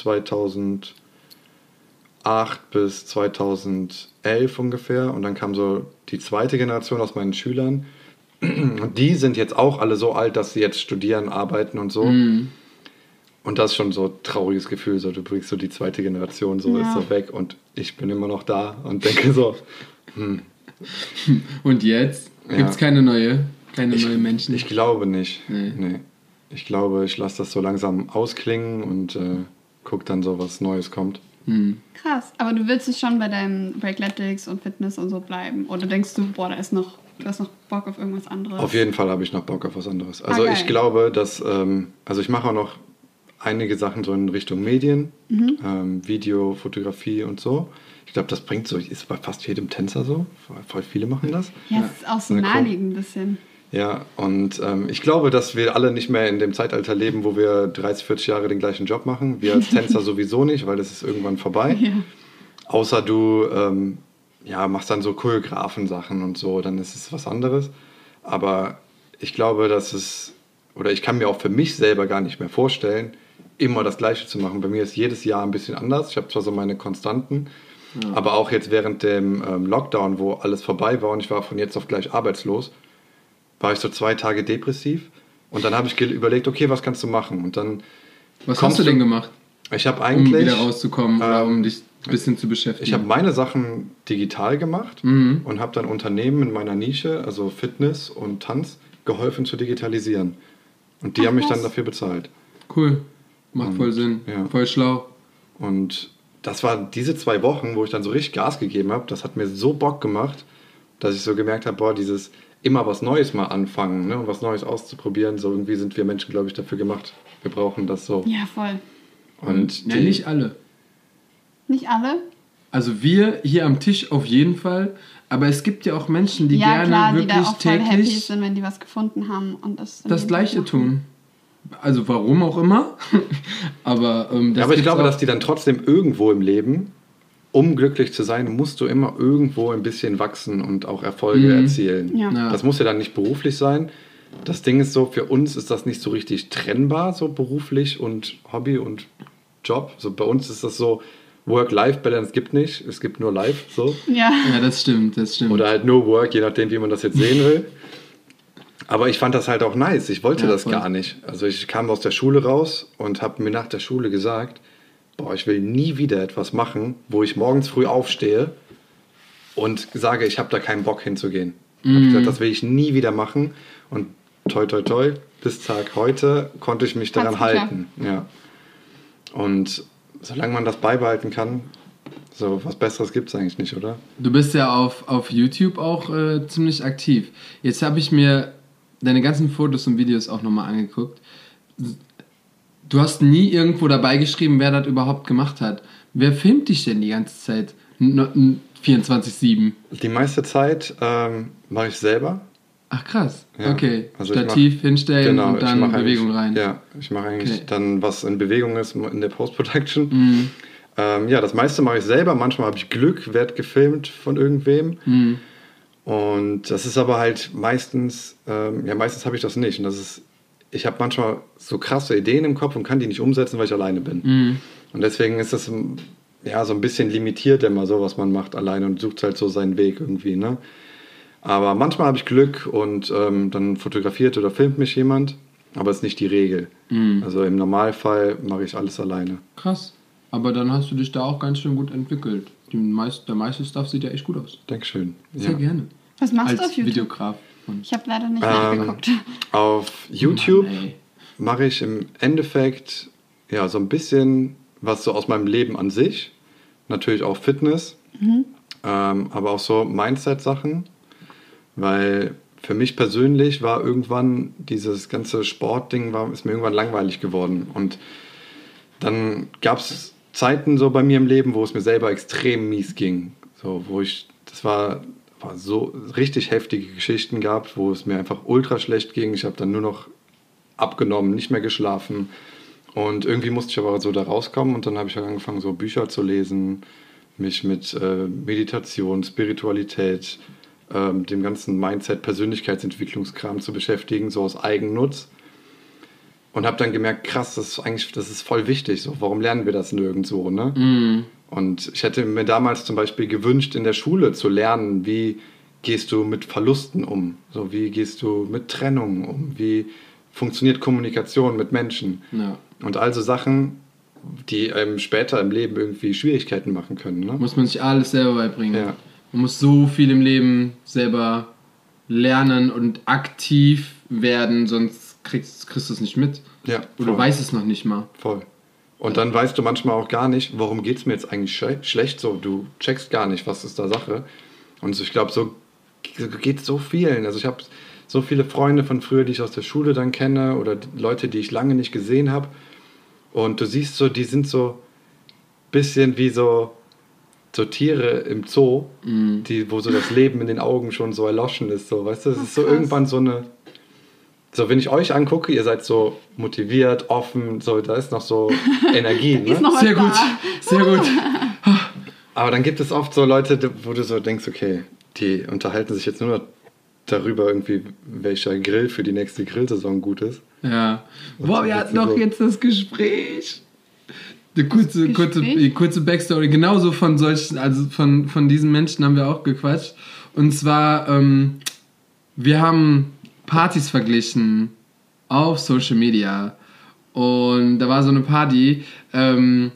2008 bis 2011 ungefähr. Und dann kam so die zweite Generation aus meinen Schülern. Und die sind jetzt auch alle so alt, dass sie jetzt studieren, arbeiten und so. Mhm. Und das ist schon so ein trauriges Gefühl, so du bringst so die zweite Generation so Ja. ist so weg und ich bin immer noch da und denke so, Und jetzt Ja. gibt es keine neue, keine neue Menschen. ich glaube nicht. Nee. Nee. Ich glaube, ich lasse das so langsam ausklingen und äh, guck dann so, was Neues kommt. Hm. Krass. Aber du willst es schon bei deinem Breakletics und Fitness und so bleiben? Oder denkst du, boah, da ist noch, du hast noch Bock auf irgendwas anderes? Auf jeden Fall habe ich noch Bock auf was anderes. Also Ah, geil. ich glaube, dass, ähm, also ich mache auch noch einige Sachen so in Richtung Medien, Mhm. ähm, Video, Fotografie und so. Ich glaube, das bringt so, ist bei fast jedem Tänzer so. Voll viele machen das. Ja, es ist auch so naheliegend ein bisschen. Ja, und ähm, ich glaube, dass wir alle nicht mehr in dem Zeitalter leben, wo wir 30, 40 Jahre den gleichen Job machen. Wir als Tänzer sowieso nicht, weil das ist irgendwann vorbei. Ja. Außer du ähm, ja, machst dann so Choreografen-Sachen und so, dann ist es was anderes. Aber ich glaube, dass es, oder ich kann mir auch für mich selber gar nicht mehr vorstellen, immer das Gleiche zu machen. Bei mir ist jedes Jahr ein bisschen anders. Ich habe zwar so meine Konstanten, aber auch jetzt während dem ähm, Lockdown, wo alles vorbei war und ich war von jetzt auf gleich arbeitslos, war ich so zwei Tage depressiv. Und dann habe ich überlegt, okay, was kannst du machen? Und dann, Was hast du denn gemacht, ich habe um eigentlich, wieder rauszukommen oder ähm, um dich ein bisschen zu beschäftigen? ich habe meine Sachen digital gemacht Mhm. und habe dann Unternehmen in meiner Nische, also Fitness und Tanz, geholfen zu digitalisieren. Und die Ach, haben mich was? dann dafür bezahlt. Cool. Macht voll Sinn. ja. Voll schlau. Und das war diese zwei Wochen, wo ich dann so richtig Gas gegeben habe. Das hat mir so Bock gemacht, dass ich so gemerkt habe, boah, dieses immer was Neues mal anfangen ne, und was Neues auszuprobieren. So irgendwie sind wir Menschen, glaube ich, dafür gemacht. Wir brauchen das so. ja, voll. Und ja, die- nicht alle. Nicht alle? Also wir hier am Tisch auf jeden Fall. Aber es gibt ja auch Menschen, die ja, gerne klar, die wirklich da auch voll happy täglich sind, wenn die was gefunden haben und das das Gleiche tun. Also warum auch immer. aber ähm, das Ja, aber ich glaube, auch. dass die dann trotzdem irgendwo im Leben, um glücklich zu sein, musst du immer irgendwo ein bisschen wachsen und auch Erfolge Mhm. erzielen. Ja. Ja. Das muss ja dann nicht beruflich sein. Das Ding ist so, für uns ist das nicht so richtig trennbar, so beruflich und Hobby und Job. So bei uns ist das so, Work-Life-Balance gibt nicht, es gibt nur Life, so. Ja. Ja, das stimmt, das stimmt. Oder halt nur Work, je nachdem, wie man das jetzt sehen will. Aber ich fand das halt auch nice. Ich wollte Ja, das voll. gar nicht. Also ich kam aus der Schule raus und habe mir nach der Schule gesagt, boah, ich will nie wieder etwas machen, wo ich morgens früh aufstehe und sage, ich habe da keinen Bock hinzugehen. Hab Mhm. ich gesagt, das will ich nie wieder machen. Und toi, toi, toi, bis Tag heute konnte ich mich daran halten. Ja. Und solange man das beibehalten kann, so was Besseres gibt es eigentlich nicht, oder? Du bist ja auf, auf YouTube auch äh, ziemlich aktiv. Jetzt habe ich mir deine ganzen Fotos und Videos auch nochmal angeguckt. Du hast nie irgendwo dabei geschrieben, wer das überhaupt gemacht hat. Wer filmt dich denn die ganze Zeit? N- n- 24-7. Die meiste Zeit ähm, mache ich selber. Ach krass. Ja, Okay. also Stativ hinstellen und Genau, ich dann Bewegung rein. Ja, ich mache eigentlich Okay. dann, was in Bewegung ist, in der Post-Production. Mhm. Ähm, ja, das meiste mache ich selber. Manchmal habe ich Glück, werde gefilmt von irgendwem. Mhm. Und das ist aber halt meistens, ähm, ja, meistens habe ich das nicht. Und das ist, ich habe manchmal so krasse Ideen im Kopf und kann die nicht umsetzen, weil ich alleine bin. Mhm. Und deswegen ist das ja so ein bisschen limitiert immer so, was man macht alleine und sucht halt so seinen Weg irgendwie, ne? Aber manchmal habe ich Glück und ähm, dann fotografiert oder filmt mich jemand, aber es ist nicht die Regel. Mhm. Also im Normalfall mache ich alles alleine. Krass. Aber dann hast du dich da auch ganz schön gut entwickelt. Die meist, der meiste Stuff sieht ja echt gut aus. Dankeschön. Sehr Ja. gerne. Was machst Als du auf YouTube? Videograf. Ich habe leider nicht Ähm, nachgeguckt. Auf YouTube mache ich im Endeffekt ja so ein bisschen was so aus meinem Leben an sich. Natürlich auch Fitness, ähm, aber auch so Mindset-Sachen. Weil für mich persönlich war irgendwann dieses ganze Sportding, war, ist mir irgendwann langweilig geworden. Und dann gab es Zeiten so bei mir im Leben, wo es mir selber extrem mies ging. So, wo ich, das war so richtig heftige Geschichten gab, wo es mir einfach ultra schlecht ging. Ich habe dann nur noch abgenommen, nicht mehr geschlafen. Und irgendwie musste ich aber so da rauskommen und dann habe ich halt angefangen, so Bücher zu lesen, mich mit äh, Meditation, Spiritualität ähm, dem ganzen Mindset, Persönlichkeitsentwicklungskram zu beschäftigen, so aus Eigennutz. Und habe dann gemerkt, krass, das ist eigentlich, das ist voll wichtig. So, warum lernen wir das nirgendwo, ne? Mhm. Und ich hätte mir damals zum Beispiel gewünscht, in der Schule zu lernen, wie gehst du mit Verlusten um? So, wie gehst du mit Trennungen um? Wie funktioniert Kommunikation mit Menschen? Ja. Und also Sachen, die einem später im Leben irgendwie Schwierigkeiten machen können. Ne? Muss man sich alles selber beibringen. Ja. Man muss so viel im Leben selber lernen und aktiv werden, sonst kriegst, kriegst du es nicht mit. Ja, Oder weißt es noch nicht mal. Voll. Und dann weißt du manchmal auch gar nicht, warum geht es mir jetzt eigentlich schle schlecht so. Du checkst gar nicht, was ist da Sache. Und ich glaube, so geht es so vielen. Also ich habe so viele Freunde von früher, die ich aus der Schule dann kenne oder Leute, die ich lange nicht gesehen habe. Und du siehst so, die sind so bisschen wie so, so Tiere im Zoo, die, wo so das Leben in den Augen schon so erloschen ist. So, weißt du, es ist so irgendwann so eine. So, wenn ich euch angucke, ihr seid so motiviert, offen, so, da ist noch so Energie. Ist Ne? Sehr gut, sehr gut. Aber dann gibt es oft so Leute, wo du so denkst, okay, die unterhalten sich jetzt nur noch darüber, irgendwie, welcher Grill für die nächste Grillsaison gut ist. Ja. Boah, wir hatten doch so- jetzt das Gespräch. Eine kurze, kurze, kurze Backstory. Genauso von solchen, also von, von diesen Menschen haben wir auch gequatscht. Und zwar, ähm, wir haben Partys verglichen auf Social Media. Und da war so eine Party, ähm,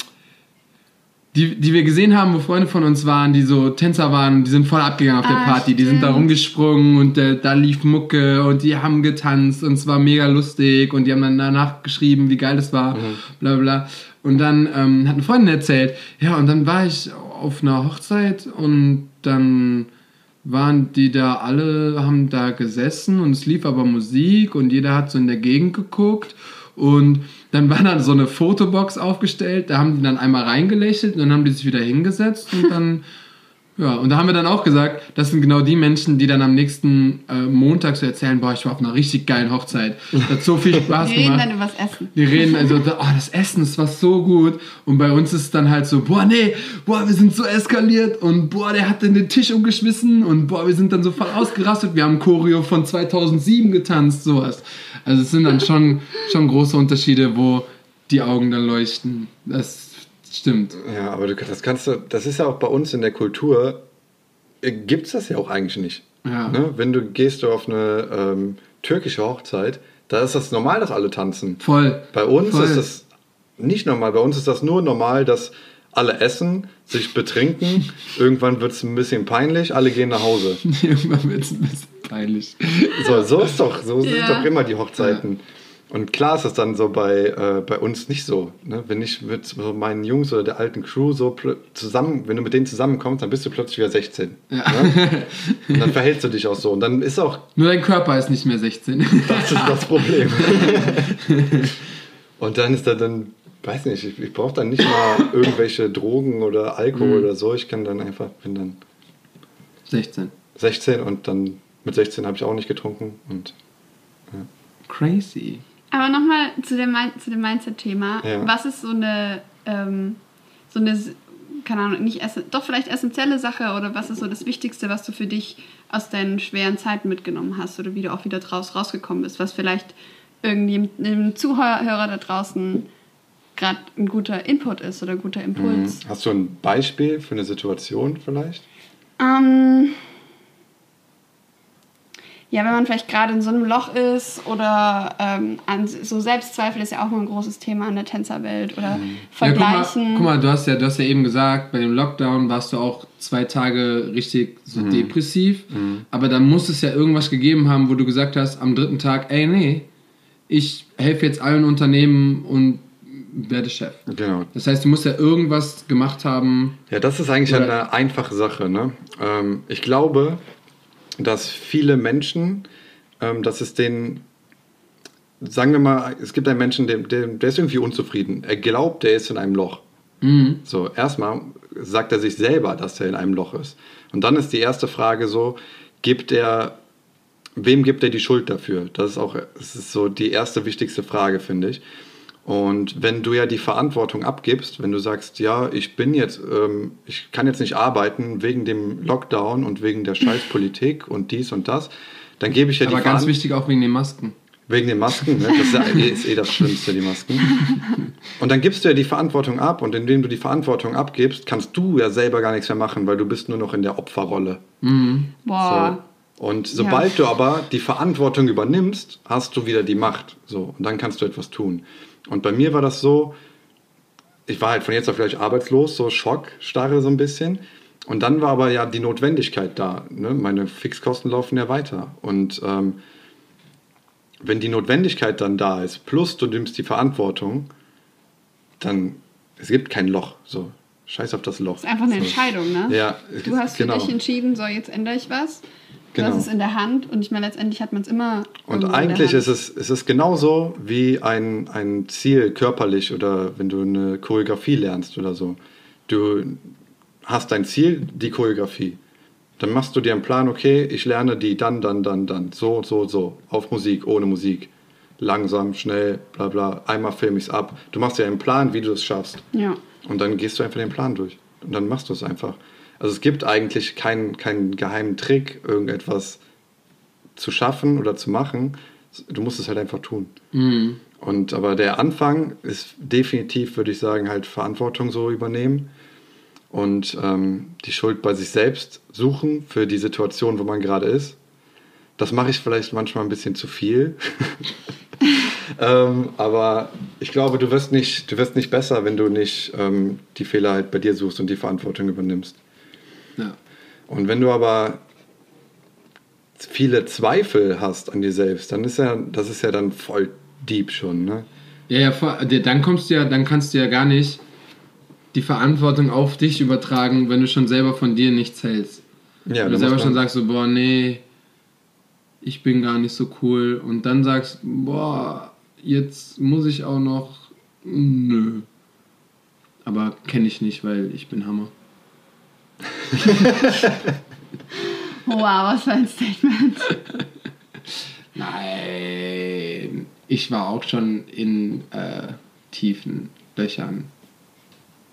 die, die wir gesehen haben, wo Freunde von uns waren, die so Tänzer waren, die sind voll abgegangen auf der Ah, Party. Die sind da stimmt. rumgesprungen und äh, da lief Mucke und die haben getanzt und es war mega lustig und die haben dann danach geschrieben, wie geil das war, bla bla bla. Und dann ähm, hat eine Freundin erzählt, ja, und dann war ich auf einer Hochzeit und dann waren die da alle, haben da gesessen und es lief aber Musik und jeder hat so in der Gegend geguckt. Und dann war da so eine Fotobox aufgestellt, da haben die dann einmal reingelächelt und dann haben die sich wieder hingesetzt und dann, ja, und da haben wir dann auch gesagt, das sind genau die Menschen, die dann am nächsten äh, Montag so erzählen, boah, ich war auf einer richtig geilen Hochzeit, das hat so viel Spaß Wir reden gemacht. dann übers Essen. Die reden also, oh, das Essen, das war so gut. Und bei uns ist dann halt so, boah, nee, boah, wir sind so eskaliert und boah, der hat dann den Tisch umgeschmissen und boah, wir sind dann so voll ausgerastet. Wir haben Choreo von 2007 getanzt, sowas. Also es sind dann schon, schon große Unterschiede, wo die Augen dann leuchten. Das stimmt. Ja, aber du, das kannst du, das ist ja auch bei uns in der Kultur, gibt es das ja auch eigentlich nicht. Ja. Ne? Wenn du gehst du auf eine ähm, türkische Hochzeit, da ist das normal, dass alle tanzen. Voll. Bei uns Voll. ist das nicht normal. Bei uns ist das nur normal, dass alle essen, sich betrinken, irgendwann wird es ein bisschen peinlich, alle gehen nach Hause. Irgendwann wird es ein bisschen peinlich. So, so ist doch, so sind Ja. doch immer die Hochzeiten. Und klar ist es dann so bei, äh, bei uns nicht so. Ne? Wenn ich mit so meinen Jungs oder der alten Crew so zusammen, wenn du mit denen zusammenkommst, dann bist du plötzlich wieder 16. Ne? Und dann verhältst du dich auch so. Und dann ist auch Nur dein Körper ist nicht mehr 16. das ist das Problem. Und dann ist da dann, weiß nicht, ich, ich brauche dann nicht mal irgendwelche Drogen oder Alkohol oder so. Ich kann dann einfach, bin dann 16. 16 und dann mit 16 habe ich auch nicht getrunken. Und Crazy. Aber nochmal zu dem, zu dem Mindset-Thema. Ja. Was ist so eine, ähm, so eine, keine Ahnung, nicht doch vielleicht essentielle Sache oder was ist so das Wichtigste, was du für dich aus deinen schweren Zeiten mitgenommen hast oder wie du auch wieder draus rausgekommen bist, was vielleicht irgendeinem Zuhörer da draußen gerade ein guter Input ist oder ein guter Impuls. hast du ein Beispiel für eine Situation vielleicht? Ähm, ja, wenn man vielleicht gerade in so einem Loch ist oder ähm, an so Selbstzweifel ist ja auch mal ein großes Thema in der Tänzerwelt oder Ja, Vergleichen. guck, mal, guck mal, du hast ja, du hast ja eben gesagt, bei dem Lockdown warst du auch zwei Tage richtig so depressiv. Aber da muss es ja irgendwas gegeben haben, wo du gesagt hast, am dritten Tag, ey, nee, ich helfe jetzt allen Unternehmen und werde Chef. Genau. Das heißt, du musst ja irgendwas gemacht haben. Ja, das ist eigentlich Oder- eine einfache Sache. Ne? Ähm, ich glaube, dass viele Menschen, ähm, dass es denen, sagen wir mal, es gibt einen Menschen, der, der, der ist irgendwie unzufrieden. Er glaubt, er ist in einem Loch. Mhm. So, erstmal sagt er sich selber, dass er in einem Loch ist. Und dann ist die erste Frage so, gibt er, wem gibt er die Schuld dafür? Das ist auch, das ist so die erste wichtigste Frage, finde ich. Und wenn du ja die Verantwortung abgibst, wenn du sagst, ja, ich bin jetzt, ähm, ich kann jetzt nicht arbeiten wegen dem Lockdown und wegen der Scheißpolitik und dies und das, dann gebe ich ja Aber die ganz Veran- wichtig auch wegen den Masken. Wegen den Masken, ne? das ist, ja, eh- ist eh das Schlimmste, die Masken. Und dann gibst du ja die Verantwortung ab und indem du die Verantwortung abgibst, kannst du ja selber gar nichts mehr machen, weil du bist nur noch in der Opferrolle. Boah. So. Und sobald du aber die Verantwortung übernimmst, hast du wieder die Macht. So. Und dann kannst du etwas tun. Und bei mir war das so, ich war halt von jetzt auf gleich arbeitslos, so Schockstarre so ein bisschen. Und dann war aber ja die Notwendigkeit da. Ne? Meine Fixkosten laufen ja weiter. Und ähm, wenn die Notwendigkeit dann da ist, plus du nimmst die Verantwortung, dann es gibt kein Loch. So, scheiß auf das Loch. Das ist einfach eine so. Entscheidung, ne? Ja, Du hast für genau. dich entschieden, so jetzt ändere ich was. Du Genau. hast es in der Hand und ich meine, letztendlich hat man es immer. Und eigentlich ist es, ist es genauso wie ein, ein Ziel körperlich oder wenn du eine Choreografie lernst oder so. Du hast dein Ziel, die Choreografie. Dann machst du dir einen Plan, okay, ich lerne die dann, dann, dann, dann. So, so, so. Auf Musik, ohne Musik. Langsam, schnell, bla bla. Einmal filme ich es ab. Du machst dir einen Plan, wie du es schaffst. Ja. Und dann gehst du einfach den Plan durch. Und dann machst du es einfach. Also es gibt eigentlich keinen, keinen geheimen Trick, irgendetwas zu schaffen oder zu machen. Du musst es halt einfach tun. Und aber der Anfang ist definitiv, würde ich sagen, halt Verantwortung so übernehmen und ähm, die Schuld bei sich selbst suchen für die Situation, wo man gerade ist. Das mache ich vielleicht manchmal ein bisschen zu viel. ähm, aber ich glaube, du wirst nicht, du wirst nicht besser, wenn du nicht ähm, die Fehler halt bei dir suchst und die Verantwortung übernimmst. Ja. Und wenn du aber viele Zweifel hast an dir selbst, dann ist ja, das ist ja dann voll deep schon, ne? Ja, ja, dann kommst du ja, dann kannst du ja gar nicht die Verantwortung auf dich übertragen, wenn du schon selber von dir nichts hältst. Ja, wenn du selber schon sagst so, boah, nee, ich bin gar nicht so cool und dann sagst, boah, jetzt muss ich auch noch, nö. Aber kenne ich nicht, weil ich bin Hammer. Wow, was für ein Statement. Nein, ich war auch schon in äh, tiefen Löchern,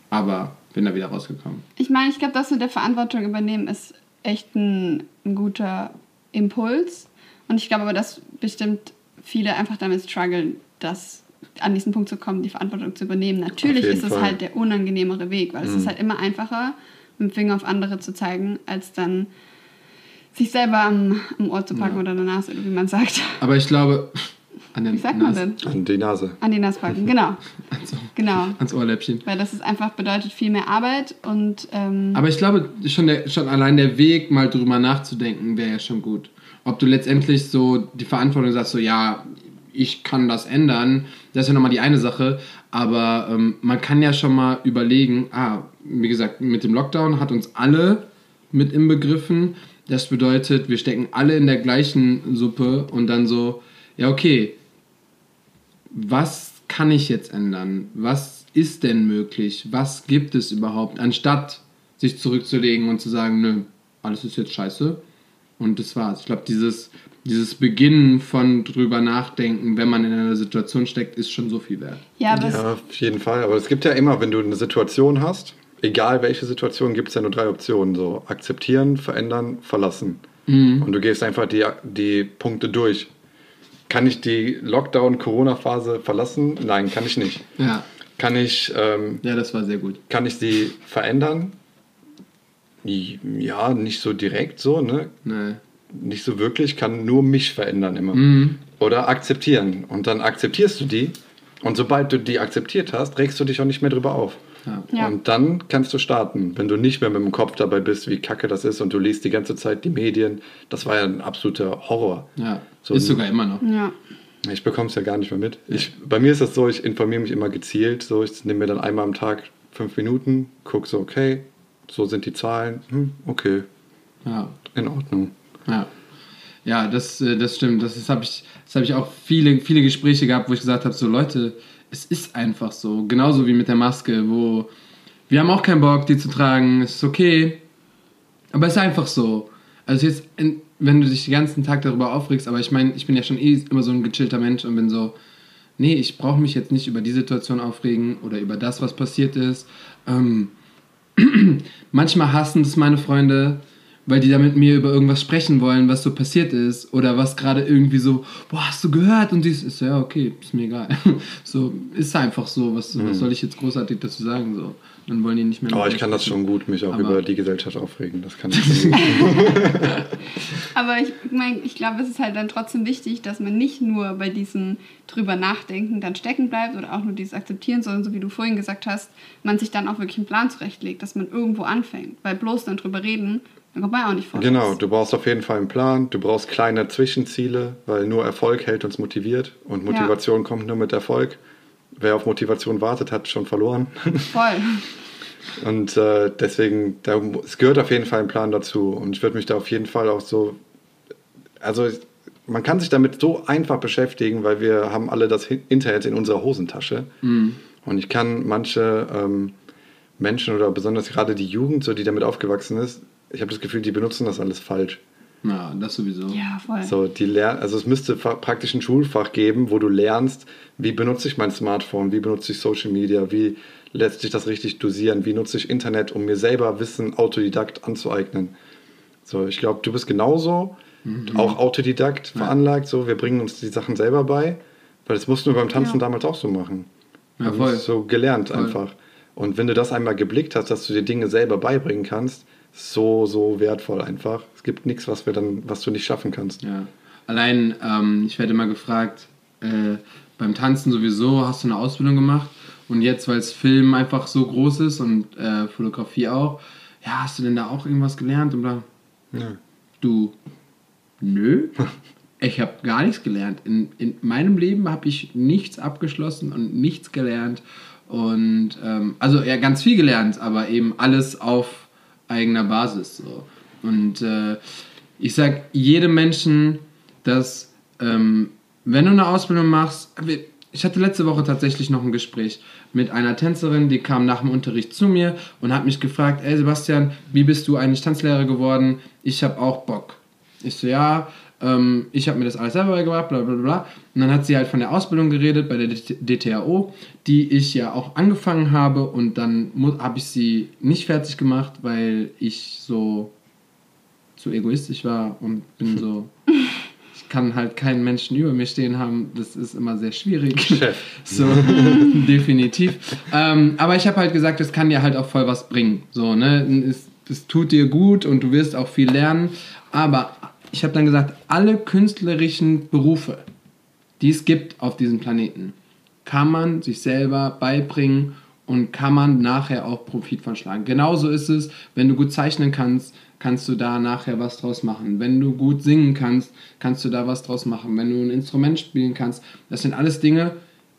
aber bin da wieder rausgekommen. Ich meine, ich glaube, das mit der Verantwortung übernehmen ist echt ein, ein guter Impuls. Und ich glaube aber, dass bestimmt viele einfach damit strugglen, das an diesen Punkt zu kommen, die Verantwortung zu übernehmen. Natürlich ist es Fall. halt der unangenehmere Weg, weil es ist halt immer einfacher, mit dem Finger auf andere zu zeigen, als dann sich selber am, am Ohr zu packen oder an der Nase, oder wie man sagt. Aber ich glaube, an den Wie sagt man Nas- denn? An die Nase. An die Nase packen, genau. ans, Genau. ans Ohrläppchen. Weil das ist einfach bedeutet viel mehr Arbeit und ähm, Aber ich glaube, schon, der, schon allein der Weg, mal drüber nachzudenken, wäre ja schon gut. Ob du letztendlich so die Verantwortung sagst, so ja, ich kann das ändern, das ist ja nochmal die eine Sache. Aber ähm, man kann ja schon mal überlegen, ah, wie gesagt, mit dem Lockdown hat uns alle mit inbegriffen. Das bedeutet, wir stecken alle in der gleichen Suppe und dann so, ja, okay, was kann ich jetzt ändern? Was ist denn möglich? Was gibt es überhaupt? Anstatt sich zurückzulegen und zu sagen, nö, alles ist jetzt scheiße und das war's. Ich glaube, dieses, dieses Beginnen von drüber nachdenken, wenn man in einer Situation steckt, ist schon so viel wert. ja, Ja, auf jeden Fall. Aber es gibt ja immer, wenn du eine Situation hast, egal welche Situation, gibt es ja nur drei Optionen. So akzeptieren, verändern, verlassen. Und du gehst einfach die, die Punkte durch. Kann ich die Lockdown-Corona-Phase verlassen? Nein, kann ich nicht. Ja, Kann ich, ähm, ja, das war sehr gut. kann ich sie verändern? Ja, nicht so direkt so, ne? Nee. Nicht so wirklich, kann nur mich verändern immer. Oder akzeptieren. Und dann akzeptierst du die. Und sobald du die akzeptiert hast, regst du dich auch nicht mehr drüber auf. Ja. Ja. Und dann kannst du starten. Wenn du nicht mehr mit dem Kopf dabei bist, wie kacke das ist und du liest die ganze Zeit die Medien. Das war ja ein absoluter Horror. Ja, So ist ein- sogar immer noch. ja. Ich bekomme es ja gar nicht mehr mit. Ich, bei mir ist es so, ich informiere mich immer gezielt. So, ich nehme mir dann einmal am Tag fünf Minuten, gucke so, okay, so sind die Zahlen. Hm, okay, Ja, in Ordnung. Ja. Ja, das, äh, das stimmt. Das, das habe ich, hab ich auch viele, viele Gespräche gehabt, wo ich gesagt habe, so Leute, es ist einfach so. Genauso wie mit der Maske, wo wir haben auch keinen Bock, die zu tragen. Es ist okay. Aber es ist einfach so. Also jetzt, wenn du dich den ganzen Tag darüber aufregst, aber ich meine, ich bin ja schon eh immer so ein gechillter Mensch und bin so, nee, ich brauche mich jetzt nicht über die Situation aufregen oder über das, was passiert ist. Ähm, manchmal hassen das meine Freunde, weil die da mit mir über irgendwas sprechen wollen, was so passiert ist oder was gerade irgendwie so, boah, hast du gehört? Und dies ist ja okay, ist mir egal. so ist einfach so, was, mhm. was soll ich jetzt großartig dazu sagen? So, dann wollen die nicht mehr. Oh, ich kann das schon gut, mich auch Aber über die Gesellschaft aufregen. Das kann ich schon gut. Aber ich meine, ich glaube, es ist halt dann trotzdem wichtig, dass man nicht nur bei diesem drüber nachdenken dann stecken bleibt oder auch nur dieses akzeptieren, sondern so wie du vorhin gesagt hast, man sich dann auch wirklich einen Plan zurechtlegt, dass man irgendwo anfängt. Weil bloß dann drüber reden dann kommt man auch nicht vorwärts. Genau, du brauchst auf jeden Fall einen Plan, du brauchst kleine Zwischenziele, weil nur Erfolg hält uns motiviert und Motivation ja. kommt nur mit Erfolg. Wer auf Motivation wartet, hat schon verloren. Voll. und äh, deswegen, da, es gehört auf jeden Fall ein Plan dazu und ich würde mich da auf jeden Fall auch so, also man kann sich damit so einfach beschäftigen, weil wir haben alle das Internet in unserer Hosentasche. Mhm. Und ich kann manche ähm, Menschen oder besonders gerade die Jugend, so die damit aufgewachsen ist, ich habe das Gefühl, die benutzen das alles falsch. Ja, das sowieso. Ja, voll. So, die lernen, also es müsste praktisch ein Schulfach geben, wo du lernst, wie benutze ich mein Smartphone, wie benutze ich Social Media, wie lässt sich das richtig dosieren, wie nutze ich Internet, um mir selber Wissen autodidakt anzueignen. So, ich glaube, du bist genauso, mhm. auch Autodidakt ja. veranlagt, so, wir bringen uns die Sachen selber bei, weil das mussten wir beim Tanzen ja. damals auch so machen. Ja, voll. So gelernt voll. einfach. Und wenn du das einmal geblickt hast, dass du dir Dinge selber beibringen kannst, so, so wertvoll einfach. Es gibt nichts, was wir dann, was du nicht schaffen kannst. Ja. Allein, ähm, ich werde immer gefragt, äh, beim Tanzen sowieso hast du eine Ausbildung gemacht und jetzt, weil es Film einfach so groß ist und äh, Fotografie auch, ja, hast du denn da auch irgendwas gelernt? Und bla. Ja. Du, nö. ich habe gar nichts gelernt. In, in meinem Leben habe ich nichts abgeschlossen und nichts gelernt. Und ähm, also ja, ganz viel gelernt, aber eben alles auf eigener Basis. So. Und äh, ich sage jedem Menschen, dass ähm, wenn du eine Ausbildung machst, ich hatte letzte Woche tatsächlich noch ein Gespräch mit einer Tänzerin, die kam nach dem Unterricht zu mir und hat mich gefragt, ey Sebastian, wie bist du eigentlich Tanzlehrer geworden? Ich habe auch Bock. Ich so, ja, ähm, ich habe mir das alles selber beigebracht, bla bla bla. Und dann hat sie halt von der Ausbildung geredet bei der DTAO, die ich ja auch angefangen habe und dann habe ich sie nicht fertig gemacht, weil ich so zu egoistisch war und bin so. ich kann halt keinen Menschen über mir stehen haben, das ist immer sehr schwierig. Chef. So, definitiv. Ähm, aber ich habe halt gesagt, das kann dir halt auch voll was bringen. So, ne? Es, es tut dir gut und du wirst auch viel lernen. Aber ich habe dann gesagt, alle künstlerischen Berufe, die es gibt auf diesem Planeten, kann man sich selber beibringen und kann man nachher auch Profit von schlagen. Genauso ist es, wenn du gut zeichnen kannst, kannst du da nachher was draus machen. Wenn du gut singen kannst, kannst du da was draus machen. Wenn du ein Instrument spielen kannst, das sind alles Dinge,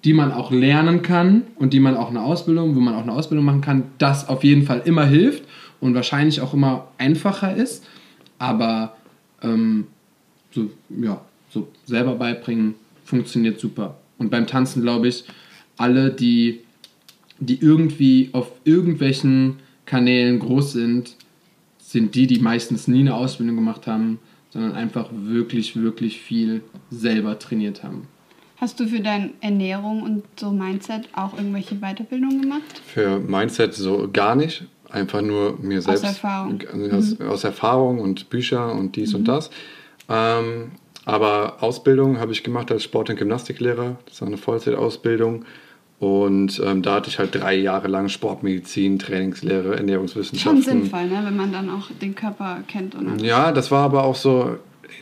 die man auch lernen kann und die man auch eine Ausbildung, wo man auch eine Ausbildung machen kann, das auf jeden Fall immer hilft und wahrscheinlich auch immer einfacher ist. Aber ähm, so, ja, so selber beibringen, funktioniert super. Und beim Tanzen glaube ich, alle, die, die irgendwie auf irgendwelchen Kanälen groß sind, sind die, die meistens nie eine Ausbildung gemacht haben, sondern einfach wirklich, wirklich viel selber trainiert haben. Hast du für deine Ernährung und so Mindset auch irgendwelche Weiterbildungen gemacht? Für Mindset so gar nicht einfach nur mir selbst. Aus Erfahrung. Aus, mhm. aus Erfahrung und Bücher und dies mhm. und das. Ähm, aber Ausbildung habe ich gemacht als Sport- und Gymnastiklehrer. Das war eine Vollzeitausbildung. Und ähm, da hatte ich halt drei Jahre lang Sportmedizin, Trainingslehre, Ernährungswissenschaften. Schon sinnvoll, ne? wenn man dann auch den Körper kennt. Und ja, das war aber auch so,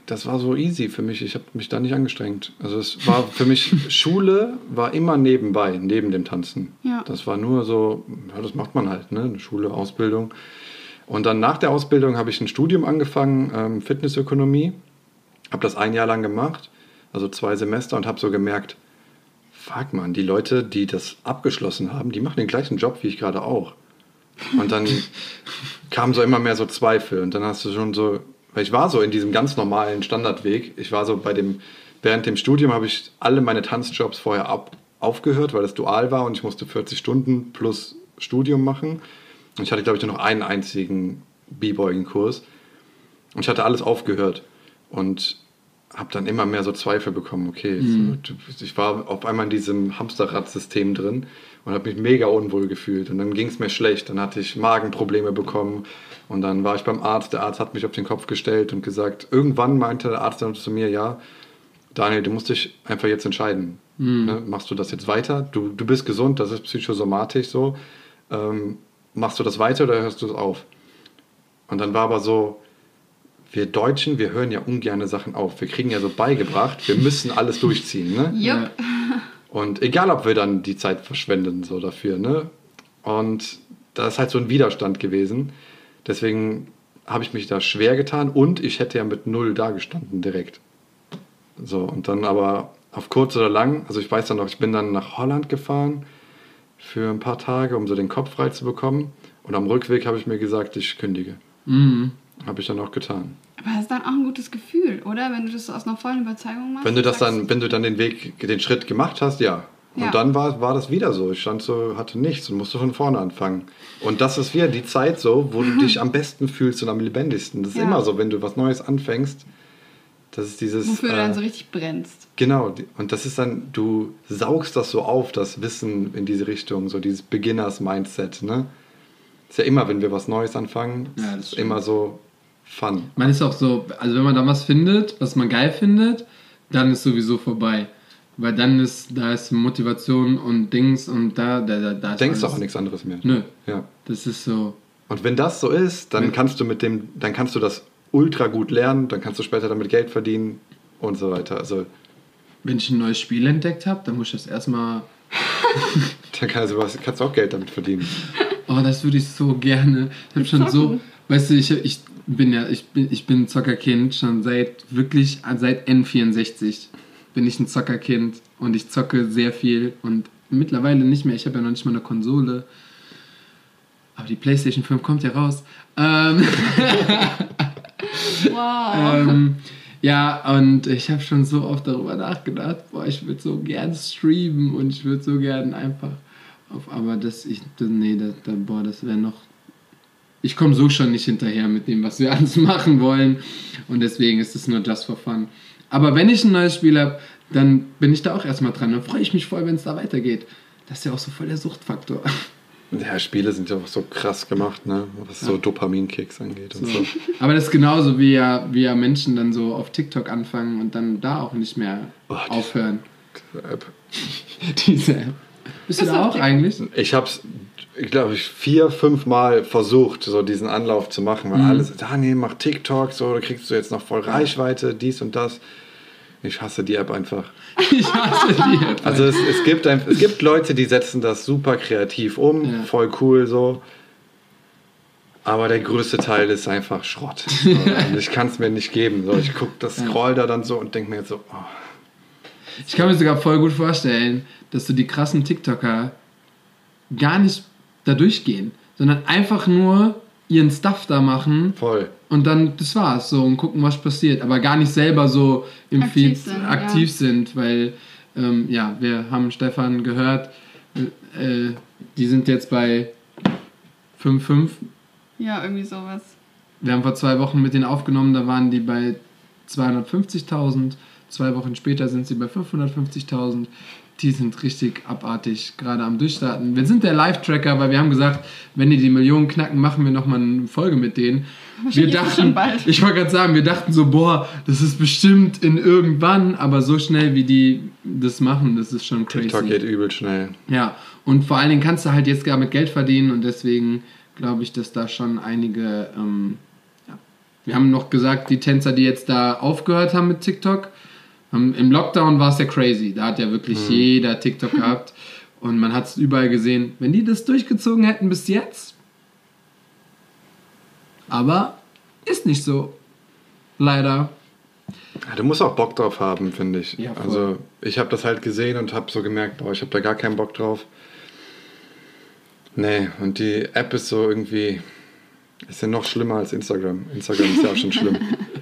das war so easy für mich. Ich habe mich da nicht angestrengt. Also es war für mich, Schule war immer nebenbei, neben dem Tanzen. Ja. Das war nur so, ja, das macht man halt, ne? Schule, Ausbildung. Und dann nach der Ausbildung habe ich ein Studium angefangen, ähm, Fitnessökonomie. Habe das ein Jahr lang gemacht, also zwei Semester und habe so gemerkt, fuck man, die Leute, die das abgeschlossen haben, die machen den gleichen Job wie ich gerade auch. Und dann kamen so immer mehr so Zweifel und dann hast du schon so weil ich war so in diesem ganz normalen Standardweg. Ich war so bei dem, während dem Studium habe ich alle meine Tanzjobs vorher ab, aufgehört, weil das dual war und ich musste 40 Stunden plus Studium machen. Und ich hatte, glaube ich, nur noch einen einzigen B-Boying-Kurs. Und ich hatte alles aufgehört. Und habe dann immer mehr so Zweifel bekommen. Okay, mhm. so, ich war auf einmal in diesem Hamsterrad-System drin und habe mich mega unwohl gefühlt. Und dann ging es mir schlecht. Dann hatte ich Magenprobleme bekommen. Und dann war ich beim Arzt. Der Arzt hat mich auf den Kopf gestellt und gesagt, irgendwann meinte der Arzt dann zu mir, ja, Daniel, du musst dich einfach jetzt entscheiden. Mhm. Ne, machst du das jetzt weiter? Du, du bist gesund, das ist psychosomatisch so. Ähm, machst du das weiter oder hörst du es auf? Und dann war aber so, wir Deutschen, wir hören ja ungerne Sachen auf. Wir kriegen ja so beigebracht, wir müssen alles durchziehen. Ne? Yep. Und egal, ob wir dann die Zeit verschwenden so dafür. Ne? Und da ist halt so ein Widerstand gewesen. Deswegen habe ich mich da schwer getan und ich hätte ja mit null dagestanden direkt. So, und dann aber auf kurz oder lang, also ich weiß dann noch, ich bin dann nach Holland gefahren für ein paar Tage, um so den Kopf frei zu bekommen. Und am Rückweg habe ich mir gesagt, ich kündige. Mhm. Habe ich dann auch getan. Aber das ist dann auch ein gutes Gefühl, oder? Wenn du das aus einer vollen Überzeugung machst. Wenn du das dann, wenn du dann den Weg, den Schritt gemacht hast, ja. Und ja. dann war, war das wieder so. Ich stand so, hatte nichts und musste von vorne anfangen. Und das ist wieder die Zeit so, wo du dich am besten fühlst und am lebendigsten. Das ist ja. immer so, wenn du was Neues anfängst. Das ist dieses. Wofür äh, du dann so richtig brennst. Genau. Und das ist dann, du saugst das so auf, das Wissen in diese Richtung, so dieses Beginners-Mindset, ne? Ist ja immer, wenn wir was Neues anfangen, ja, ist immer so, Fun. Man ist auch so, also wenn man da was findet, was man geil findet, dann ist sowieso vorbei. Weil dann ist, da ist Motivation und Dings und da, da, da, da Denkst du auch nichts anderes mehr. Nö. Ja. Das ist so. Und wenn das so ist, dann kannst du mit dem, dann kannst du das ultra gut lernen, dann kannst du später damit Geld verdienen und so weiter. Also wenn ich ein neues Spiel entdeckt habe, dann muss ich das erstmal. dann kannst du, was, kannst du auch Geld damit verdienen. Oh, das würde ich so gerne. Ich habe schon so, weißt du, ich, ich bin ja, ich bin, ich bin Zockerkind schon seit wirklich, seit N64 bin ich ein Zockerkind und ich zocke sehr viel und mittlerweile nicht mehr. Ich habe ja noch nicht mal eine Konsole. Aber die PlayStation 5 kommt ja raus. Ähm, wow. ähm, ja, und ich habe schon so oft darüber nachgedacht, boah, ich würde so gern streamen und ich würde so gern einfach auf, aber das, ich, das, nee, das, boah, das wäre noch ich komme so schon nicht hinterher mit dem, was wir alles machen wollen. Und deswegen ist es nur just for fun. Aber wenn ich ein neues Spiel habe, dann bin ich da auch erstmal dran. Dann freue ich mich voll, wenn es da weitergeht. Das ist ja auch so voll der Suchtfaktor. Ja, Spiele sind ja auch so krass gemacht, ne? was ja. so Dopaminkicks angeht und so. so. Aber das ist genauso, wie ja, wie ja Menschen dann so auf TikTok anfangen und dann da auch nicht mehr oh, aufhören. Diese App. diese App. Bist du da auch eigentlich? Ich hab's ich glaube, ich vier, fünf Mal versucht, so diesen Anlauf zu machen, weil mhm. alles, Daniel, mach TikTok, so, da kriegst du jetzt noch voll Reichweite, dies und das. Ich hasse die App einfach. Ich hasse die App. Also es, es, gibt ein, es gibt Leute, die setzen das super kreativ um, ja. voll cool so. Aber der größte Teil ist einfach Schrott. So, ich kann es mir nicht geben. So, ich gucke das Scroll da dann so und denke mir jetzt so, oh. Ich kann mir sogar voll gut vorstellen, dass du die krassen TikToker gar nicht da durchgehen, sondern einfach nur ihren Stuff da machen. Voll. Und dann, das war's so und gucken, was passiert. Aber gar nicht selber so im aktiv Feed sind, aktiv ja. sind, weil, ähm, ja, wir haben Stefan gehört, äh, die sind jetzt bei 5,5. Ja, irgendwie sowas. Wir haben vor zwei Wochen mit denen aufgenommen, da waren die bei 250.000. Zwei Wochen später sind sie bei 550.000 die sind richtig abartig, gerade am Durchstarten. Wir sind der Live-Tracker, weil wir haben gesagt, wenn die die Millionen knacken, machen wir nochmal eine Folge mit denen. Wir dachten, ich wollte gerade sagen, wir dachten so, boah, das ist bestimmt in irgendwann, aber so schnell wie die das machen, das ist schon crazy. TikTok geht übel schnell. Ja, und vor allen Dingen kannst du halt jetzt gar mit Geld verdienen und deswegen glaube ich, dass da schon einige, ähm, ja. wir haben noch gesagt, die Tänzer, die jetzt da aufgehört haben mit TikTok, im Lockdown war es ja crazy. Da hat ja wirklich mhm. jeder TikTok gehabt. Und man hat es überall gesehen. Wenn die das durchgezogen hätten bis jetzt. Aber ist nicht so. Leider. Ja, du musst auch Bock drauf haben, finde ich. Ja, also ich habe das halt gesehen und habe so gemerkt, boah, ich habe da gar keinen Bock drauf. Nee, und die App ist so irgendwie, ist ja noch schlimmer als Instagram. Instagram ist ja auch schon schlimm.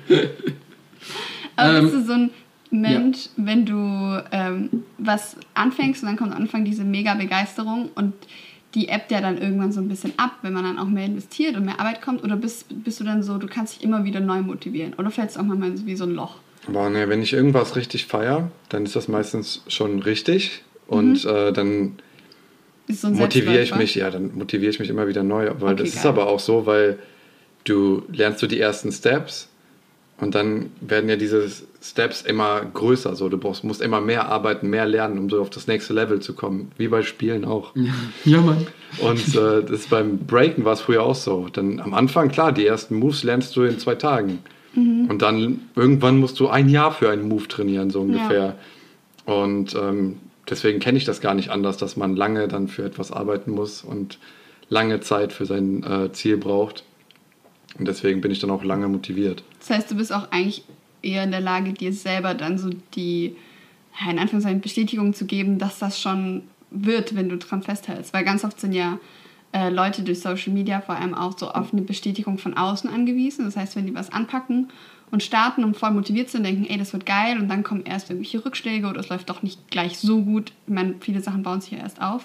Aber ähm, bist du so ein Mensch, ja. wenn du ähm, was anfängst und dann kommt am Anfang diese mega Begeisterung und die App ja dann irgendwann so ein bisschen ab, wenn man dann auch mehr investiert und mehr Arbeit kommt? Oder bist, bist du dann so, du kannst dich immer wieder neu motivieren? Oder fällst du auch manchmal wie so ein Loch? Boah, ne, wenn ich irgendwas richtig feier, dann ist das meistens schon richtig. Und äh, dann Ist so motiviere ich mich, ja, dann motiviere ich mich immer wieder neu. Weil Okay, das ist geil. aber auch so, weil du lernst du die ersten Steps und dann werden ja diese Steps immer größer. So, du brauchst, musst immer mehr arbeiten, mehr lernen, um so auf das nächste Level zu kommen. Wie bei Spielen auch. Ja, Mann. Und äh, das beim Breaken war es früher auch so. Dann am Anfang, klar, die ersten Moves lernst du in zwei Tagen. Und dann irgendwann musst du ein Jahr für einen Move trainieren, so ungefähr. Und ähm, deswegen kenne ich das gar nicht anders, dass man lange dann für etwas arbeiten muss und lange Zeit für sein äh, Ziel braucht. Und deswegen bin ich dann auch lange motiviert. Das heißt, du bist auch eigentlich eher in der Lage, dir selber dann so die, in Anführungszeichen, Bestätigung zu geben, dass das schon wird, wenn du dran festhältst. Weil ganz oft sind ja äh, Leute durch Social Media vor allem auch so auf eine Bestätigung von außen angewiesen. Das heißt, wenn die was anpacken und starten und voll motiviert sind, denken, ey, das wird geil und dann kommen erst irgendwelche Rückschläge oder es läuft doch nicht gleich so gut. Ich meine, viele Sachen bauen sich ja erst auf.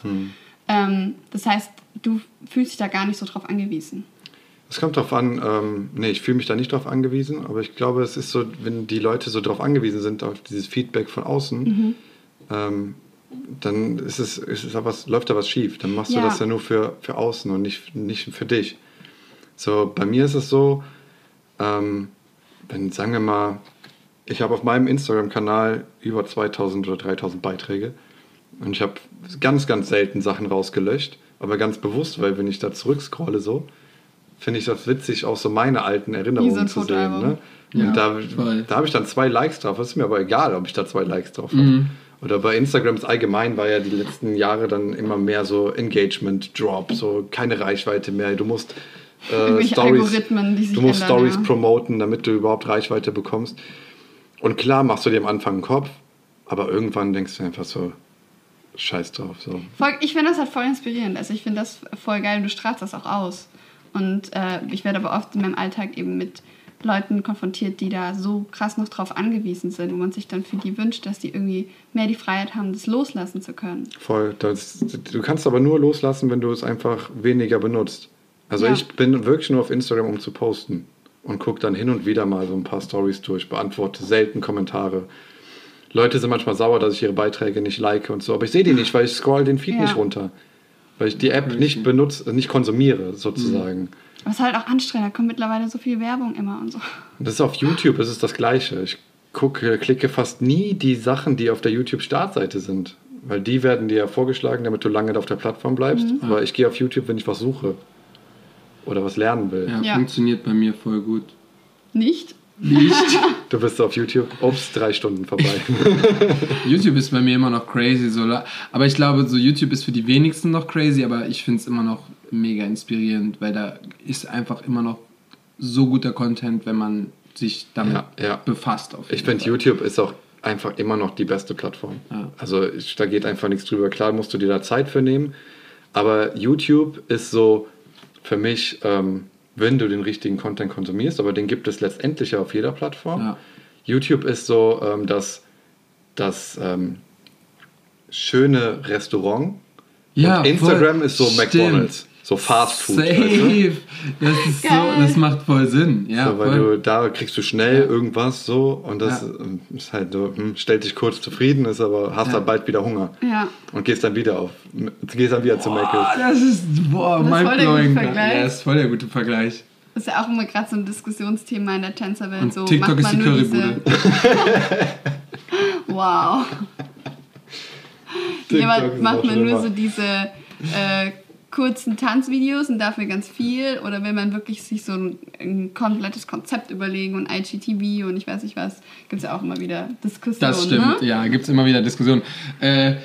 Ähm, das heißt, du fühlst dich da gar nicht so drauf angewiesen. Es kommt darauf an, ähm, nee, ich fühle mich da nicht drauf angewiesen, aber ich glaube, es ist so, wenn die Leute so darauf angewiesen sind, auf dieses Feedback von außen, ähm, dann ist es, ist es aber, läuft da was schief. Dann machst Ja. du das ja nur für, für außen und nicht, nicht für dich. So, bei mir ist es so, ähm, wenn, sagen wir mal, ich habe auf meinem Instagram-Kanal über 2000 oder 3000 Beiträge und ich habe ganz, ganz selten Sachen rausgelöscht, aber ganz bewusst, weil wenn ich da zurückscrolle so, finde ich das witzig, auch so meine alten Erinnerungen zu sehen. Ne? Ja, und da, da habe ich dann zwei Likes drauf. Es ist mir aber egal, ob ich da zwei Likes drauf habe. Mhm. Oder bei Instagrams allgemein war ja die letzten Jahre dann immer mehr so Engagement Drop, so keine Reichweite mehr. Du musst äh, Stories, Algorithmen, die sich du musst ändern, Stories ja. promoten, damit du überhaupt Reichweite bekommst. Und klar machst du dir am Anfang einen Kopf, aber irgendwann denkst du einfach so, scheiß drauf. So. Voll, ich finde das halt voll inspirierend. Also ich finde das voll geil und du strahlst das auch aus. Und äh, ich werde aber oft in meinem Alltag eben mit Leuten konfrontiert, die da so krass noch drauf angewiesen sind, wo man sich dann für die wünscht, dass die irgendwie mehr die Freiheit haben, das loslassen zu können. Voll. Das, du kannst aber nur loslassen, wenn du es einfach weniger benutzt. Also Ja. ich bin wirklich nur auf Instagram, um zu posten. Und gucke dann hin und wieder mal so ein paar Stories durch, beantworte selten Kommentare. Leute sind manchmal sauer, dass ich ihre Beiträge nicht like und so, aber ich sehe die nicht, weil ich scroll den Feed Ja. nicht runter. Weil ich die App nicht benutze, nicht konsumiere, sozusagen. Aber es ist halt auch anstrengend, da kommt mittlerweile so viel Werbung immer und so. Und das ist auf YouTube, ist es das Gleiche. Ich gucke, klicke fast nie die Sachen, die auf der YouTube-Startseite sind. Weil die werden dir ja vorgeschlagen, damit du lange auf der Plattform bleibst. Aber ich gehe auf YouTube, wenn ich was suche. Oder was lernen will. Ja, Ja. funktioniert bei mir voll gut. Nicht? Nicht. Du bist auf YouTube, ups, drei Stunden vorbei. YouTube ist bei mir immer noch crazy. So, aber ich glaube, so YouTube ist für die wenigsten noch crazy, aber ich finde es immer noch mega inspirierend, weil da ist einfach immer noch so guter Content, wenn man sich damit Ja, ja. befasst. Auf Ich finde. YouTube ist auch einfach immer noch die beste Plattform. Ja. Also ich, da geht einfach nichts drüber. Klar musst du dir da Zeit für nehmen, aber YouTube ist so für mich, ähm, wenn du den richtigen Content konsumierst, aber den gibt es letztendlich ja auf jeder Plattform. Ja. YouTube ist so ähm, das, das ähm, schöne Restaurant Ja, und Instagram voll. ist so Stimmt. McDonalds, so Fast Food. Safe. Weißt du? Das ist so, das macht voll Sinn. Ja, so, weil voll. du da kriegst du schnell Ja. irgendwas so und das Ja. ähm, ist halt so, hm, stellt dich kurz zufrieden, ist aber hast Ja. dann bald wieder Hunger Ja. und gehst dann wieder auf, gehst dann wieder zu Boah, Mc's. das ist boah, Das ist voll der gute Vergleich. Ja, ist voll der gute Vergleich. Das ist ja auch immer gerade so ein Diskussionsthema in der Tänzerwelt. Und so, TikTok macht ist die man nur Currybude. Wow. TikTok Jemand macht man nur so diese äh, kurzen Tanzvideos und dafür ganz viel? Oder will man wirklich sich so ein, ein komplettes Konzept überlegen und IGTV und ich weiß nicht was? Gibt es ja auch immer wieder Diskussionen. Das stimmt, Ne? ja, gibt es immer wieder Diskussionen. Äh,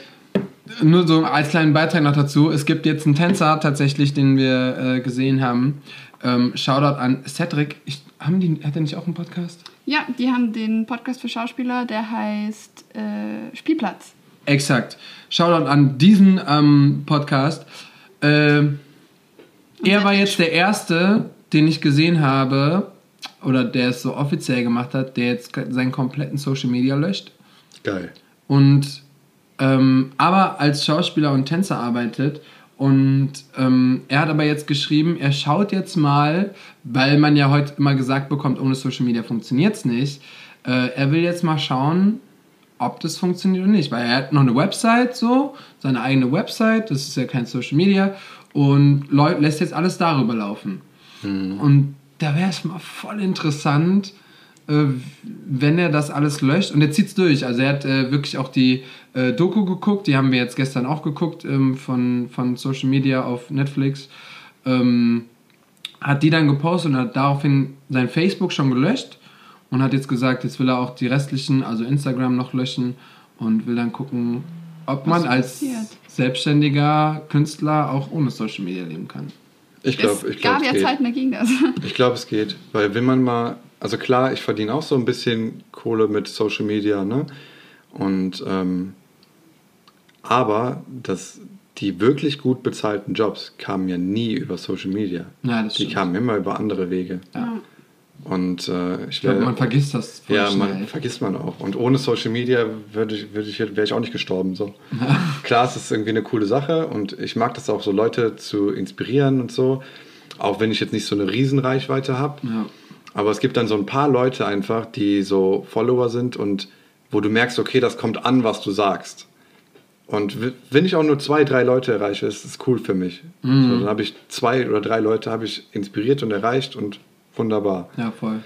nur so als kleinen Beitrag noch dazu. Es gibt jetzt einen Tänzer tatsächlich, den wir äh, gesehen haben. Ähm, Shoutout an Cedric. Ich, haben die, hat er nicht auch einen Podcast? Ja, die haben den Podcast für Schauspieler, der heißt äh, Spielplatz. Exakt. Shoutout an diesen ähm, Podcast. Äh, er war jetzt der erste, den ich gesehen habe, oder der es so offiziell gemacht hat, der jetzt seinen kompletten Social Media löscht. Geil. und ähm, aber als Schauspieler und Tänzer arbeitet. Und ähm, er hat aber jetzt geschrieben, er schaut jetzt mal, weil man ja heute immer gesagt bekommt, ohne Social Media funktioniert es nicht, äh, er will jetzt mal schauen, ob das funktioniert oder nicht. Weil er hat noch eine Website, so, seine eigene Website, das ist ja kein Social Media, und lässt jetzt alles darüber laufen. Und da wäre es mal voll interessant, äh, wenn er das alles löscht. Und er zieht es durch. Also er hat äh, wirklich auch die äh, Doku geguckt, die haben wir jetzt gestern auch geguckt ähm, von, von Social Media auf Netflix. Ähm, hat die dann gepostet und hat daraufhin sein Facebook schon gelöscht und hat jetzt gesagt, jetzt will er auch die restlichen, also Instagram noch löschen und will dann gucken, ob man als selbstständiger Künstler auch ohne Social Media leben kann. Ich glaube, es ich gab glaube, ja es geht. Zeiten, da ging das. Ich glaube, es geht. Weil wenn man mal, also klar, ich verdiene auch so ein bisschen Kohle mit Social Media, ne? Und ähm, aber das, die wirklich gut bezahlten Jobs kamen ja nie über Social Media. Ja, das die stimmt. kamen immer über andere Wege. Ja. Und äh, ich glaube, man vergisst das voll ja, schnell. man vergisst man auch. Und ohne Social Media würde ich, würde ich, wäre ich auch nicht gestorben. So. Klar, es ist irgendwie eine coole Sache und ich mag das auch so, Leute zu inspirieren und so. Auch wenn ich jetzt nicht so eine Riesenreichweite habe. Ja. Aber es gibt dann so ein paar Leute einfach, die so Follower sind und wo du merkst, okay, das kommt an, was du sagst. Und wenn ich auch nur zwei, drei Leute erreiche, ist es cool für mich. So, dann habe ich zwei oder drei Leute habe ich inspiriert und erreicht und wunderbar. ja, voll.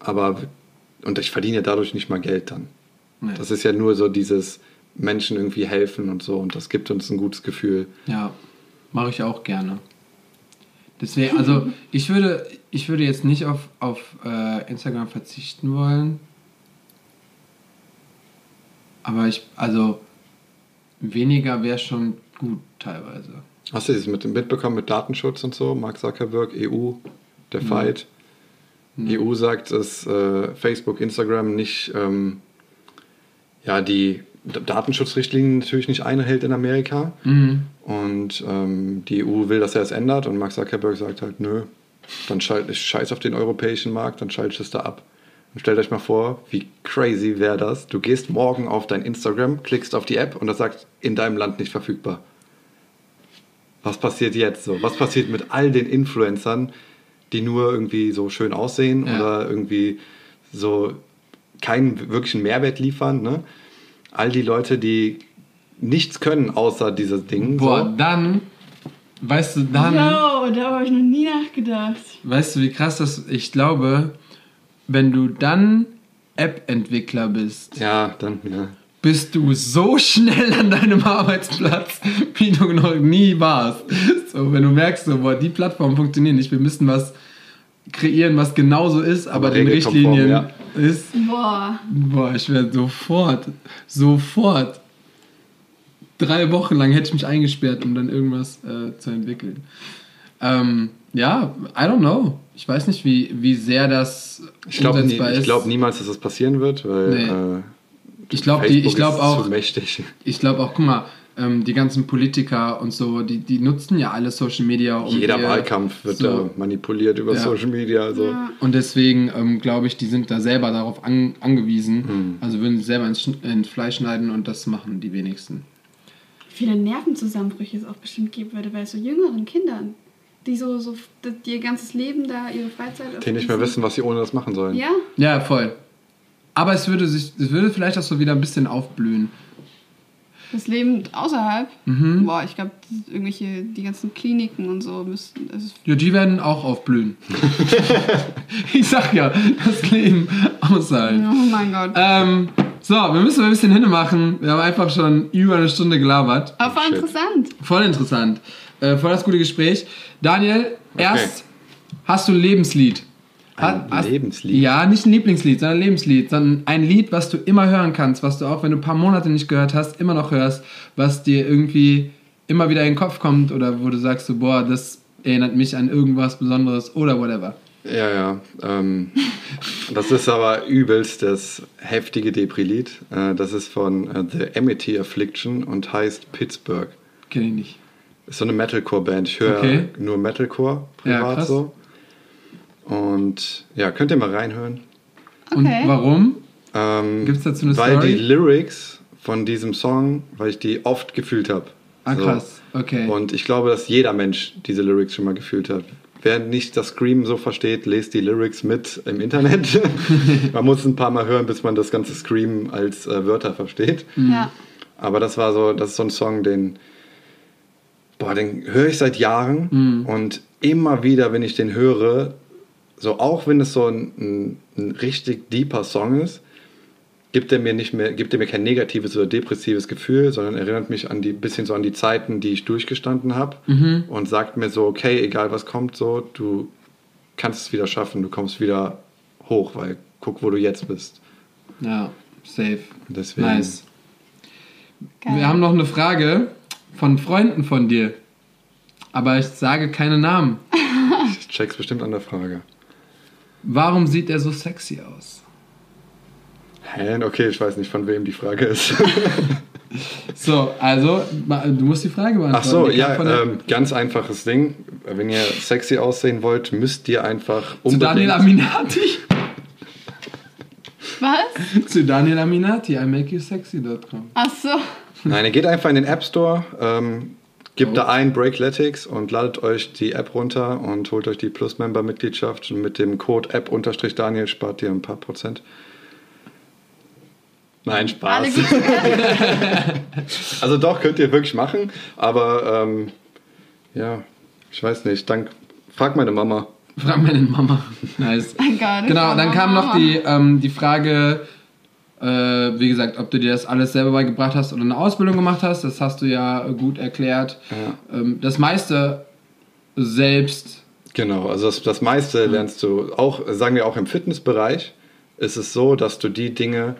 Aber und ich verdiene ja dadurch nicht mal Geld dann. Nee. Das ist ja nur so dieses Menschen irgendwie helfen und so und das gibt uns ein gutes Gefühl. Ja, mache ich auch gerne. Deswegen, also ich würde, ich würde jetzt nicht auf, auf äh, Instagram verzichten wollen. Aber ich, also weniger wäre schon gut teilweise. Hast du das mit, mitbekommen mit Datenschutz und so? Mark Zuckerberg, EU, der Fight. EU sagt, dass äh, Facebook, Instagram nicht ähm, ja, die Datenschutzrichtlinien natürlich nicht einhält in Amerika. Mhm. Und ähm, die EU will, dass er es ändert und Mark Zuckerberg sagt halt, nö, dann schalt ich scheiß auf den europäischen Markt, dann schalte ich es da ab. Und stellt euch mal vor, wie crazy wäre das. Du gehst morgen auf dein Instagram, klickst auf die App und das sagt, in deinem Land nicht verfügbar. Was passiert jetzt so? Was passiert mit all den Influencern, die nur irgendwie so schön aussehen Ja. oder irgendwie so keinen wirklichen Mehrwert liefern? Ne? All die Leute, die nichts können außer dieses Ding. Boah, so. dann, weißt du, dann, Jo, da habe ich noch nie nachgedacht. weißt du, wie krass das, ich glaube, wenn du dann App-Entwickler bist, Ja, dann, ja. Bist du so schnell an deinem Arbeitsplatz, wie du noch nie warst. So, wenn du merkst, so, boah, die Plattformen funktionieren nicht, wir müssen was kreieren, was genauso ist, aber, Aber den Richtlinien ja. ist. Boah. Boah, ich werde sofort, sofort. Drei Wochen lang hätte ich mich eingesperrt, um dann irgendwas äh, zu entwickeln. Ähm, ja, I don't know. Ich weiß nicht, wie, wie sehr das Ich glaube nie, umsetzbar ich ist. glaub niemals, dass das passieren wird, weil Nee. äh, ich glaube ich Facebook glaub ist auch, zu mächtig. ich glaube auch, guck mal, ähm, die ganzen Politiker und so, die, die nutzen ja alle Social Media. Um Jeder ihr- Wahlkampf wird so. da manipuliert über Ja. Social Media. Also. Ja. Und deswegen ähm, glaube ich, die sind da selber darauf an, angewiesen. Hm. Also würden sie selber ins, ins Fleisch schneiden und das machen die wenigsten. Viele Nervenzusammenbrüche es auch bestimmt geben würde bei so jüngeren Kindern, die so, so die ihr ganzes Leben da, ihre Freizeit. Die nicht mehr wissen, was sie ohne das machen sollen. Ja, Ja, voll. Aber es würde sich, es würde vielleicht auch so wieder ein bisschen aufblühen. das Leben außerhalb. Mhm. Boah, ich glaube, irgendwelche, die ganzen Kliniken und so ist, Ja, die werden auch aufblühen. ich sag ja, das Leben außerhalb. oh mein Gott. Ähm, so, wir müssen mal ein bisschen hinmachen. Wir haben einfach schon über eine Stunde gelabert. Aber voll interessant. Voll interessant. Äh, voll das gute Gespräch. Daniel, erst hast du ein Lebenslied. Ein Hast- Lebenslied? Ja, nicht ein Lieblingslied, sondern ein Lebenslied. Sondern ein Lied, was du immer hören kannst, was du auch, wenn du ein paar Monate nicht gehört hast, immer noch hörst, was dir irgendwie immer wieder in den Kopf kommt oder wo du sagst, so, boah, das erinnert mich an irgendwas Besonderes oder whatever. Ja, ja. Ähm, das ist aber übelst das heftige Depri-Lied. Äh, das ist von äh, The Amity Affliction und heißt Pittsburgh. Kenn ich nicht. Ist so eine Metalcore-Band. Ich höre Okay. nur Metalcore Ja, privat krass. so. Und ja, könnt ihr mal reinhören. Und Okay. warum? Ähm, Gibt's dazu eine weil Story? die Lyrics von diesem Song, weil ich die oft gefühlt habe. Ah, krass. Okay. Und ich glaube, dass jeder Mensch diese Lyrics schon mal gefühlt hat. wer nicht das Scream so versteht, lest die Lyrics mit im Internet. man muss ein paar Mal hören, bis man das ganze Scream als äh, Wörter versteht. Ja. Aber das war so, das ist so ein Song, den, boah, den höre ich seit Jahren und immer wieder, wenn ich den höre, so auch wenn es so ein, ein, ein richtig deeper Song ist, gibt er mir nicht mehr, gibt er mir kein negatives oder depressives Gefühl, sondern erinnert mich an die bisschen so an die Zeiten, die ich durchgestanden habe und sagt mir so, okay, egal was kommt, so du kannst es wieder schaffen, du kommst wieder hoch, weil guck, wo du jetzt bist. Ja, safe. Deswegen. Nice. Geil. Wir haben noch eine Frage von Freunden von dir. Aber ich sage keine Namen. Ich check's bestimmt an der Frage. Warum sieht er so sexy aus? Hä? Okay, ich weiß nicht, von wem die Frage ist. So, also, du musst die Frage beantworten. Ach so, ja, ähm, ganz einfaches Ding. Wenn ihr sexy aussehen wollt, müsst ihr einfach Zu unbedingt... Daniel Aminati. Was? Zu Daniel Aminati, imakeyousexy.com. Ach so. Nein, ihr geht einfach in den App Store, ähm, gebt Oh. da ein Breakletics und ladet euch die App runter und holt euch die Plus-Member-Mitgliedschaft. Und mit dem Code App-Daniel spart ihr ein paar Prozent. Nein, Spaß. Also doch, könnt ihr wirklich machen, aber ähm, ja, ich weiß nicht. Dank, frag meine Mama. Frag meine Mama. Nice. Gott, Genau, dann kam noch die, ähm, die Frage, äh, wie gesagt, ob du dir das alles selber beigebracht hast oder eine Ausbildung gemacht hast. Das hast du ja gut erklärt. Ja. Ähm, das meiste selbst. Genau, also das, das meiste lernst du auch, sagen wir auch im Fitnessbereich, ist es so, dass du die Dinge,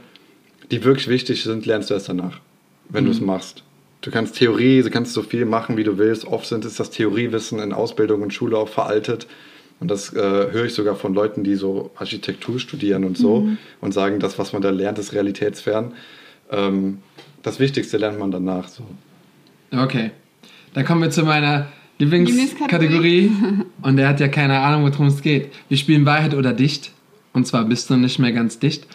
die wirklich wichtig sind, lernst du erst danach, wenn du es machst. Du kannst Theorie, du kannst so viel machen, wie du willst. Oft sind ist das Theoriewissen in Ausbildung und Schule auch veraltet. Und das äh, höre ich sogar von Leuten, die so Architektur studieren und so und sagen, das, was man da lernt, ist realitätsfern. Ähm, das Wichtigste lernt man danach. So. Okay. Dann kommen wir zu meiner Lieblingskategorie. Und der hat ja keine Ahnung, worum es geht. Wir spielen Wahrheit oder Dicht. Und zwar bist du nicht mehr ganz dicht.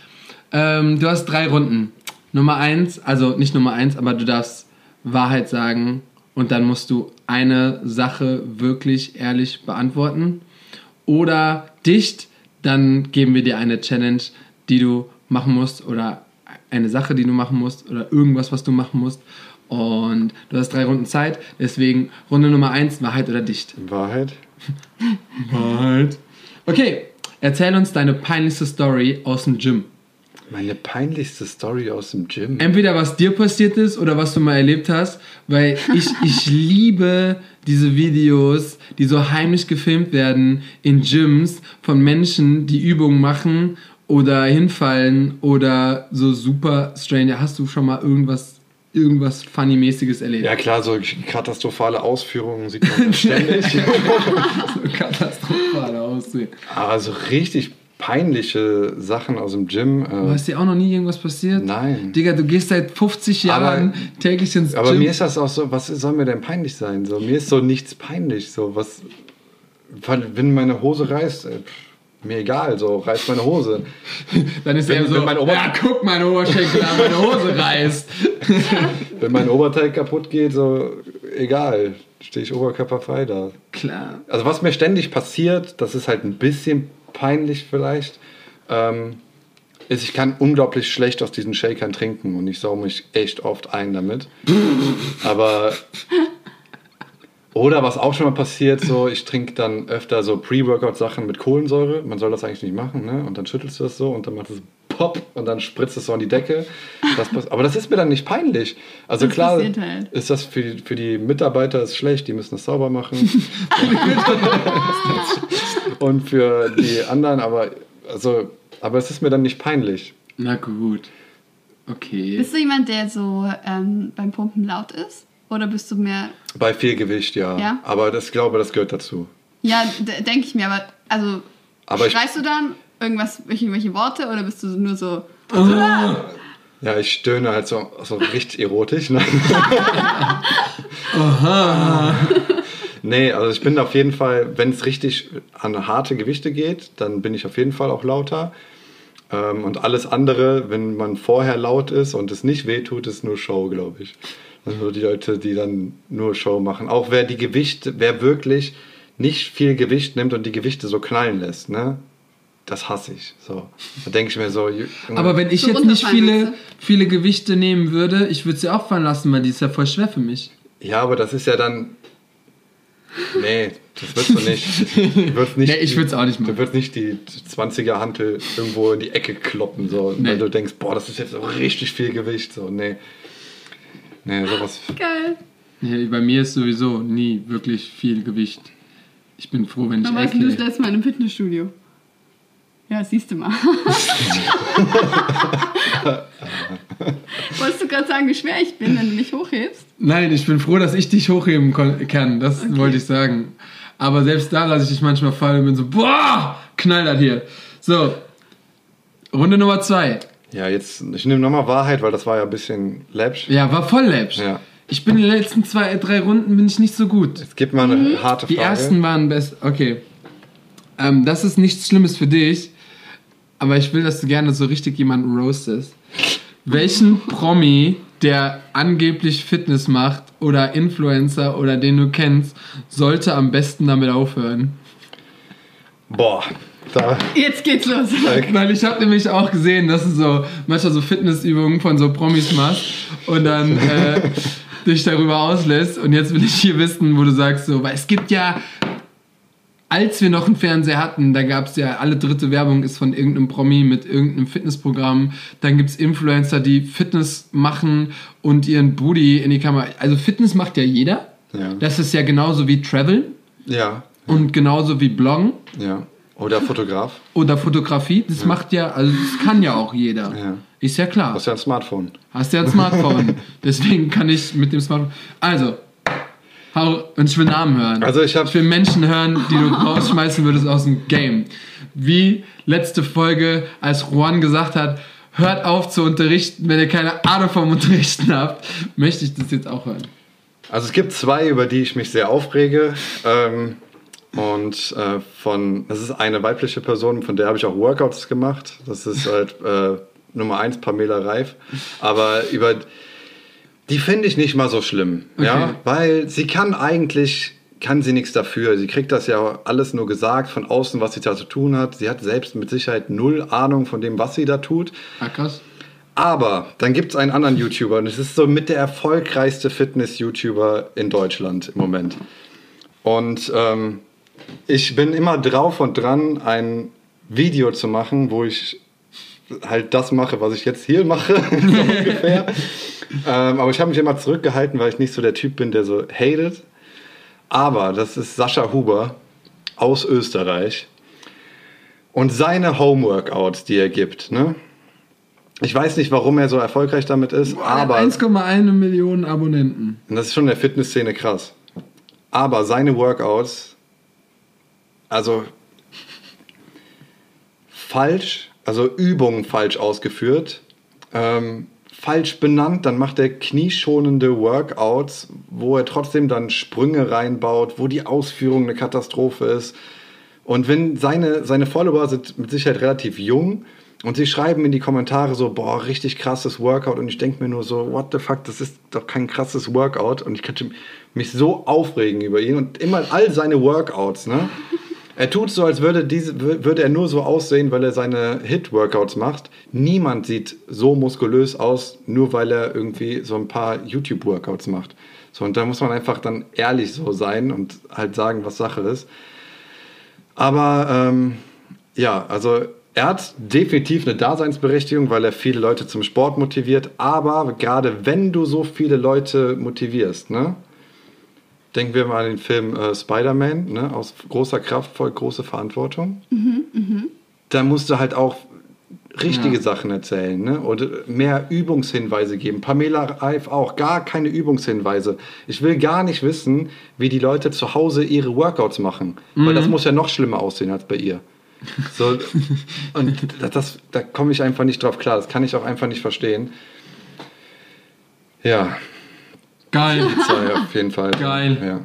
Ähm, du hast drei Runden. Nummer eins, also nicht Nummer eins, aber du darfst Wahrheit sagen und dann musst du eine Sache wirklich ehrlich beantworten. Oder dicht, dann geben wir dir eine Challenge, die du machen musst oder eine Sache, die du machen musst oder irgendwas, was du machen musst. Und du hast drei Runden Zeit, deswegen Runde Nummer eins, Wahrheit oder dicht. Wahrheit? Wahrheit. Okay, erzähl uns deine peinlichste Story aus dem Gym. Meine peinlichste Story aus dem Gym. Entweder was dir passiert ist oder was du mal erlebt hast, weil ich, ich liebe diese Videos, die so heimlich gefilmt werden in Gyms von Menschen, die Übungen machen oder hinfallen oder so super strange. Hast du schon mal irgendwas, irgendwas Funny-mäßiges erlebt? Ja klar, so katastrophale Ausführungen sieht man ständig. so katastrophal aussehen. Aber so richtig peinliche Sachen aus dem Gym. Du Äh, hast dir auch noch nie irgendwas passiert? Nein. Digga, du gehst seit 50 Jahren täglich ins aber Gym. mir ist das auch so, was soll mir denn peinlich sein? So, mir ist so nichts peinlich. So, was, wenn meine Hose reißt, äh, pff, mir egal, so reißt meine Hose. Dann ist Wenn- er so, mein Ober- ja, guck, meine Oberschenkel an, meine Hose reißt. Wenn mein Oberteil kaputt geht, so egal, stehe ich oberkörperfrei da. Klar. Also was mir ständig passiert, das ist halt ein bisschen peinlich vielleicht, ähm, ist, ich kann unglaublich schlecht aus diesen Shakern trinken und ich sauge mich echt oft ein damit. Aber oder was auch schon mal passiert, so ich trinke dann öfter so Pre-Workout-Sachen mit Kohlensäure. Man soll das eigentlich nicht machen, ne? Und dann schüttelst du das so und dann macht es Pop und dann spritzt es so an die Decke. Das aber das ist mir dann nicht peinlich. Also Das klar halt. ist das für die, für die Mitarbeiter ist schlecht, die müssen das sauber machen. und für die anderen, aber also, aber es ist mir dann nicht peinlich. Na gut. Okay. Bist du jemand, der so ähm, beim Pumpen laut ist? Oder bist du mehr. Bei viel Gewicht, ja. Ja? Aber das ich glaube, das gehört dazu. Ja, denke ich mir, aber. Also. Aber ich- schreist du dann irgendwas, irgendwelche Worte oder bist du nur so. Ja, ich stöhne halt so, so richtig erotisch. Ne? Nee, also ich bin auf jeden Fall, wenn es richtig an harte Gewichte geht, dann bin ich auf jeden Fall auch lauter. Ähm, und alles andere, wenn man vorher laut ist und es nicht wehtut, ist nur Show, glaube ich. Also die Leute, die dann nur Show machen. Auch wer die Gewichte, wer wirklich nicht viel Gewicht nimmt und die Gewichte so knallen lässt, ne? Das hasse ich. So. Da denke ich mir so. Junge, Aber wenn ich So jetzt nicht viele, viele Gewichte nehmen würde, ich würde sie auch fallen lassen, weil die ist ja voll schwer für mich. Ja, aber das ist ja dann. Nee, das wirst du nicht. Du wirst nicht Nee, ich würd's auch nicht machen. Du wirst nicht die 20er Hantel irgendwo in die Ecke kloppen, so, Nee. weil du denkst, boah, das ist jetzt so richtig viel Gewicht. So, nee. Nee, sowas. Geil. Nee, bei mir ist sowieso nie wirklich viel Gewicht. Ich bin froh, wenn ich Wann warst denn du das letzte Mal im Fitnessstudio? Ja, siehst du mal. Wolltest du gerade sagen, wie schwer ich bin, wenn du mich hochhebst? Nein, ich bin froh, dass ich dich hochheben kann. Das wollte ich sagen. Aber selbst da lasse ich dich manchmal fallen und bin so, boah, knall das hier. So, Runde Nummer zwei. Ja, jetzt, ich nehme nochmal Wahrheit, weil das war ja ein bisschen läppsch. Ja, war voll läppsch. Ja. Ich bin in den letzten zwei, drei Runden bin ich nicht so gut. Jetzt gib mal eine harte Mhm. Die Frage. ersten waren best. Okay. Ähm, das ist nichts Schlimmes für dich, aber ich will, dass du gerne so richtig jemanden roastest. Welchen Promi, der angeblich Fitness macht oder Influencer oder den du kennst, sollte am besten damit aufhören? Boah, da. Jetzt geht's los. Weil ich habe nämlich auch gesehen, dass du so manchmal so Fitnessübungen von so Promis machst und dann äh, dich darüber auslässt. Und jetzt will ich hier wissen, wo du sagst so, weil es gibt ja, als wir noch einen Fernseher hatten, da gab es ja, alle dritte Werbung ist von irgendeinem Promi mit irgendeinem Fitnessprogramm. Dann gibt es Influencer, die Fitness machen und ihren Booty in die Kamera. Also Fitness macht ja jeder. Ja. Das ist ja genauso wie Travel Ja, und genauso wie Bloggen ja. Oder Fotograf. oder Fotografie. Das macht ja, also das kann ja auch jeder. Ja. Ist ja klar. Das ist ja ein Smartphone. Hast ja ein Smartphone. Deswegen kann ich mit dem Smartphone. Also, hau, und ich will Namen hören. Also ich hab- ich will Menschen hören, die du rausschmeißen würdest aus dem Game. Wie letzte Folge, als Juan gesagt hat, hört auf zu unterrichten, wenn ihr keine Ahnung vom Unterrichten habt, möchte ich das jetzt auch hören. Also es gibt zwei, über die ich mich sehr aufrege. Ähm, und äh, von, das ist eine weibliche Person, von der habe ich auch Workouts gemacht. Das ist halt äh, Nummer eins, Pamela Reif. Aber über die finde ich nicht mal so schlimm. Ja, Okay. weil sie kann eigentlich, kann sie nichts dafür. Sie kriegt das ja alles nur gesagt von außen, was sie da zu tun hat. Sie hat selbst mit Sicherheit null Ahnung von dem, was sie da tut. Ah, krass. Aber dann gibt es einen anderen YouTuber und es ist so mit der erfolgreichste Fitness-YouTuber in Deutschland im Moment. Und ähm, ich bin immer drauf und dran, ein Video zu machen, wo ich halt das mache, was ich jetzt hier mache, so ungefähr. ähm, aber ich habe mich immer zurückgehalten, weil ich nicht so der Typ bin, der so hatet. Aber das ist Sascha Huber aus Österreich. Und seine Homeworkouts, die er gibt, ne? Ich weiß nicht, warum er so erfolgreich damit ist, aber 1,1 Millionen Abonnenten. und das ist schon in der Fitnessszene krass. Aber seine Workouts, also falsch, also Übungen falsch ausgeführt, ähm, falsch benannt, dann macht er knieschonende Workouts, wo er trotzdem dann Sprünge reinbaut, wo die Ausführung eine Katastrophe ist. Und wenn seine, seine Follower sind mit Sicherheit relativ jung und sie schreiben in die Kommentare so, boah, richtig krasses Workout und ich denke mir nur so, what the fuck, das ist doch kein krasses Workout und ich könnte mich so aufregen über ihn und immer all seine Workouts, ne? Er tut so, als würde, diese, wür- würde er nur so aussehen, weil er seine Hit-Workouts macht. Niemand sieht so muskulös aus, nur weil er irgendwie so ein paar YouTube-Workouts macht. So, und da muss man einfach dann ehrlich so sein und halt sagen, was Sache ist. Aber ähm, ja, also er hat definitiv eine Daseinsberechtigung, weil er viele Leute zum Sport motiviert. Aber gerade wenn du so viele Leute motivierst, ne? Denken wir mal an den Film äh, Spider-Man, ne? aus großer Kraft folgt große Verantwortung. Da musst du halt auch richtige Ja. Sachen erzählen ne? und mehr Übungshinweise geben. Pamela Reif auch, gar keine Übungshinweise. Ich will gar nicht wissen, wie die Leute zu Hause ihre Workouts machen, weil das muss ja noch schlimmer aussehen als bei ihr. So, und das, das, da komme ich einfach nicht drauf klar. Das kann ich auch einfach nicht verstehen. Ja, Geil. zwei auf jeden Fall. Geil. Ja.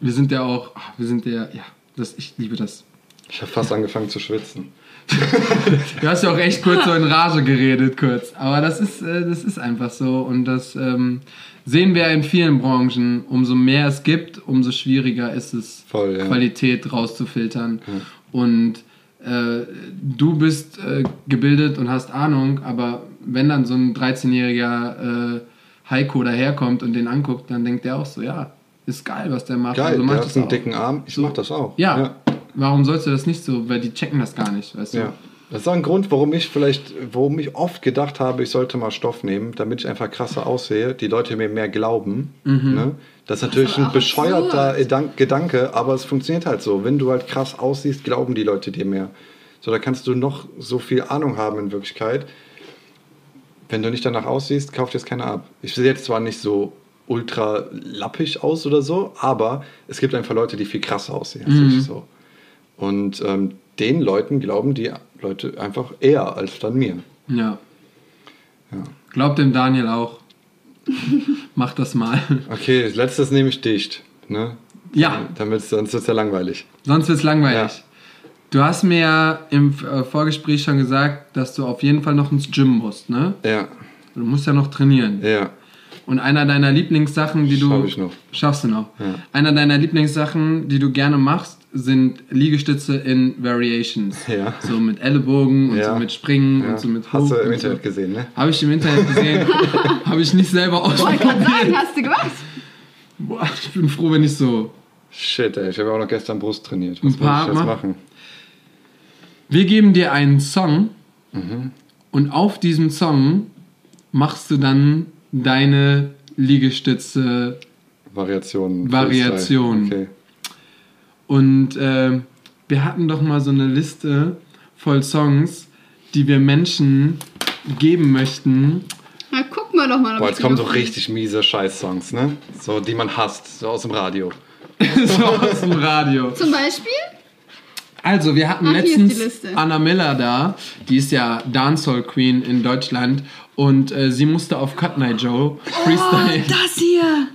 Wir sind ja auch, ach, wir sind ja, ja, das, ich liebe das. Ich habe fast angefangen zu schwitzen. Du hast ja auch echt kurz so in Rage geredet, kurz. Aber das ist, äh, das ist einfach so. Und das ähm, sehen wir in vielen Branchen. Umso mehr es gibt, umso schwieriger ist es, Voll, ja. Qualität rauszufiltern. Und äh, du bist äh, gebildet und hast Ahnung, aber wenn dann so ein 13-jähriger äh, Heiko daherkommt und den anguckt, dann denkt der auch so, ja, ist geil, was der macht. Geil, also mach der das hat einen auch. dicken Arm, ich mach das auch. Ja, ja. warum sollst du das nicht so? Weil die checken das gar nicht, weißt du? Ja. Das ist auch ein Grund, warum ich vielleicht, warum ich oft gedacht habe, ich sollte mal Stoff nehmen, damit ich einfach krasser aussehe, die Leute mir mehr glauben. Mhm. Ne? Das ist natürlich ein bescheuerter absurd. Gedan- Gedanke, aber es funktioniert halt so. Wenn du halt krass aussiehst, glauben die Leute dir mehr. So, da kannst du noch so viel Ahnung haben in Wirklichkeit. Wenn du nicht danach aussiehst, kauft jetzt keiner ab. Ich sehe jetzt zwar nicht so ultra lappig aus oder so, aber es gibt einfach Leute, die viel krasser aussehen als Mhm. ich so. Und ähm, den Leuten glauben die Leute einfach eher als dann mir. Ja. Ja. Glaubt dem Daniel auch. Mach das mal. Okay, letztes nehme ich dicht. Ne? Ja, Damit, sonst wird es ja langweilig. sonst wird's langweilig. Ja. Du hast mir ja im äh, Vorgespräch schon gesagt, dass du auf jeden Fall noch ins Gym musst, ne? Ja, Du musst ja noch trainieren. ja. Und einer deiner Lieblingssachen, die du. Schaff ich noch. Schaffst du noch. Ja. Einer deiner Lieblingssachen, die du gerne machst, sind Liegestütze in Variations. Ja. So mit Ellenbogen und Ja. so mit Springen und so mit Hast du Hoch im Internet so. gesehen, ne? Habe ich im Internet gesehen. Habe ich nicht selber Wollte gerade sagen, ausprobiert. hast du gemacht? Boah, ich bin froh, wenn ich so. Shit, ey, ich habe auch noch gestern Brust trainiert. Was Ein paar muss ich jetzt machen? Wir geben dir einen Song Mhm. und auf diesem Song machst du dann deine Liegestütze Variationen. Variation. Okay. Und äh, wir hatten doch mal so eine Liste voll Songs, die wir Menschen geben möchten. Na, gucken wir doch mal. ob Boah, jetzt kommen so richtig miese Scheiß-Songs, ne? So, die man hasst, so aus dem Radio. so aus dem Radio. Zum Beispiel? Also, wir hatten Ach, letztens. Anna Miller da, die ist ja Dancehall Queen in Deutschland und äh, sie musste auf Cut Night Joe freestyle. Oh, das hier.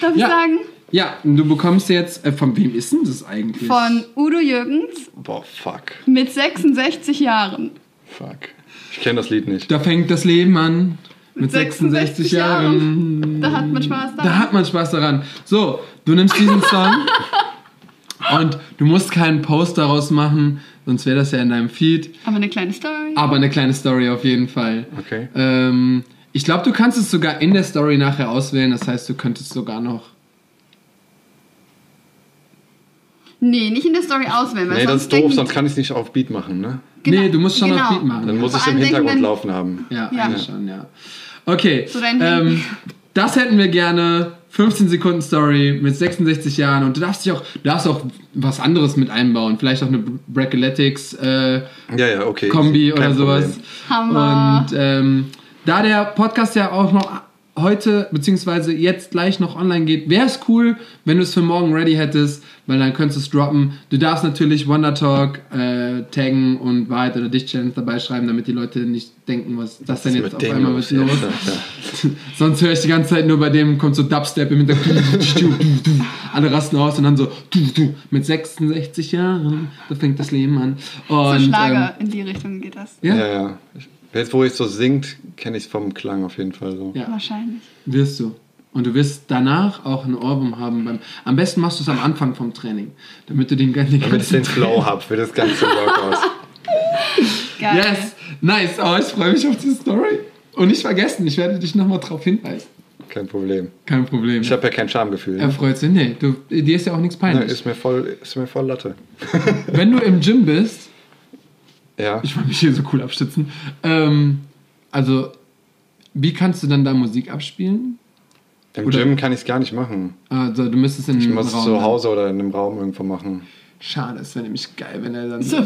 Darf ich Ja. sagen? Ja, du bekommst jetzt, äh, von wem ist denn das eigentlich? Von Udo Jürgens Boah, fuck. mit 66 Jahren. Fuck. Ich kenne das Lied nicht. Da fängt das Leben an. Mit 66, 66 Jahren. Da hat man Spaß Da daran. hat man Spaß daran. So, du nimmst diesen Song und du musst keinen Post daraus machen, sonst wäre das ja in deinem Feed. Aber eine kleine Story. Aber eine kleine Story auf jeden Fall. Okay. Ähm, ich glaube, du kannst es sogar in der Story nachher auswählen. Das heißt, du könntest sogar noch. Nee, nicht in der Story auswählen. Weil Nee, das ist doof, sonst kann ich es nicht auf Beat machen, ne? Genau, nee, du musst schon genau. auf Beat machen. Dann muss ich im allem Hintergrund laufen haben. Ja, Ja. eigentlich schon, ja. Okay. So ähm, das hätten wir gerne. 15 Sekunden Story mit 66 Jahren und du darfst dich auch, du darfst auch was anderes mit einbauen. Vielleicht auch eine Brackaletics äh, Ja, ja, okay. Kombi Kein oder sowas. Problem. Hammer. Und ähm, da der Podcast ja auch noch heute beziehungsweise jetzt gleich noch online geht, wäre es cool, wenn du es für morgen ready hättest, weil dann könntest du es droppen. Du darfst natürlich Wonder Talk äh, taggen und Wahrheit oder Dich Challenge dabei schreiben, damit die Leute nicht denken, was das denn jetzt auf dem einmal los was los. Ja. Sonst höre ich die ganze Zeit nur bei dem kommt so Dubstep im Hintergrund. Alle rasten aus und dann so mit 66 Jahren, da fängt das Leben an. so Und, Schlager in die Richtung geht das. ähm, Ja, ja, ja. Jetzt, wo ich so singt, kenne ich es vom Klang auf jeden Fall so. ja. Wahrscheinlich. Wirst du. Und du wirst danach auch einen Ohrwurm haben. Beim, am besten machst du es am Anfang vom Training, damit du den, den Damit ich ganzen den Flow habe für das ganze Workout. Geil. Yes, nice. Oh, ich freue mich auf diese Story. Und nicht vergessen, ich werde dich nochmal drauf hinweisen. Kein Problem. Kein Problem. Ich habe ja kein Schamgefühl. er freut sich. Nee, du, dir ist ja auch nichts peinlich. ist, mir voll, ist mir voll Latte. Wenn du im Gym bist, Ja. ich wollte mich hier so cool abstützen. Ähm, also, wie kannst du dann da Musik abspielen? Im oder- Gym kann ich es gar nicht machen. Also, du müsstest in Ich einem muss es Raum. zu Hause oder in einem Raum irgendwo machen. Schade, es wäre nämlich geil, wenn er dann So,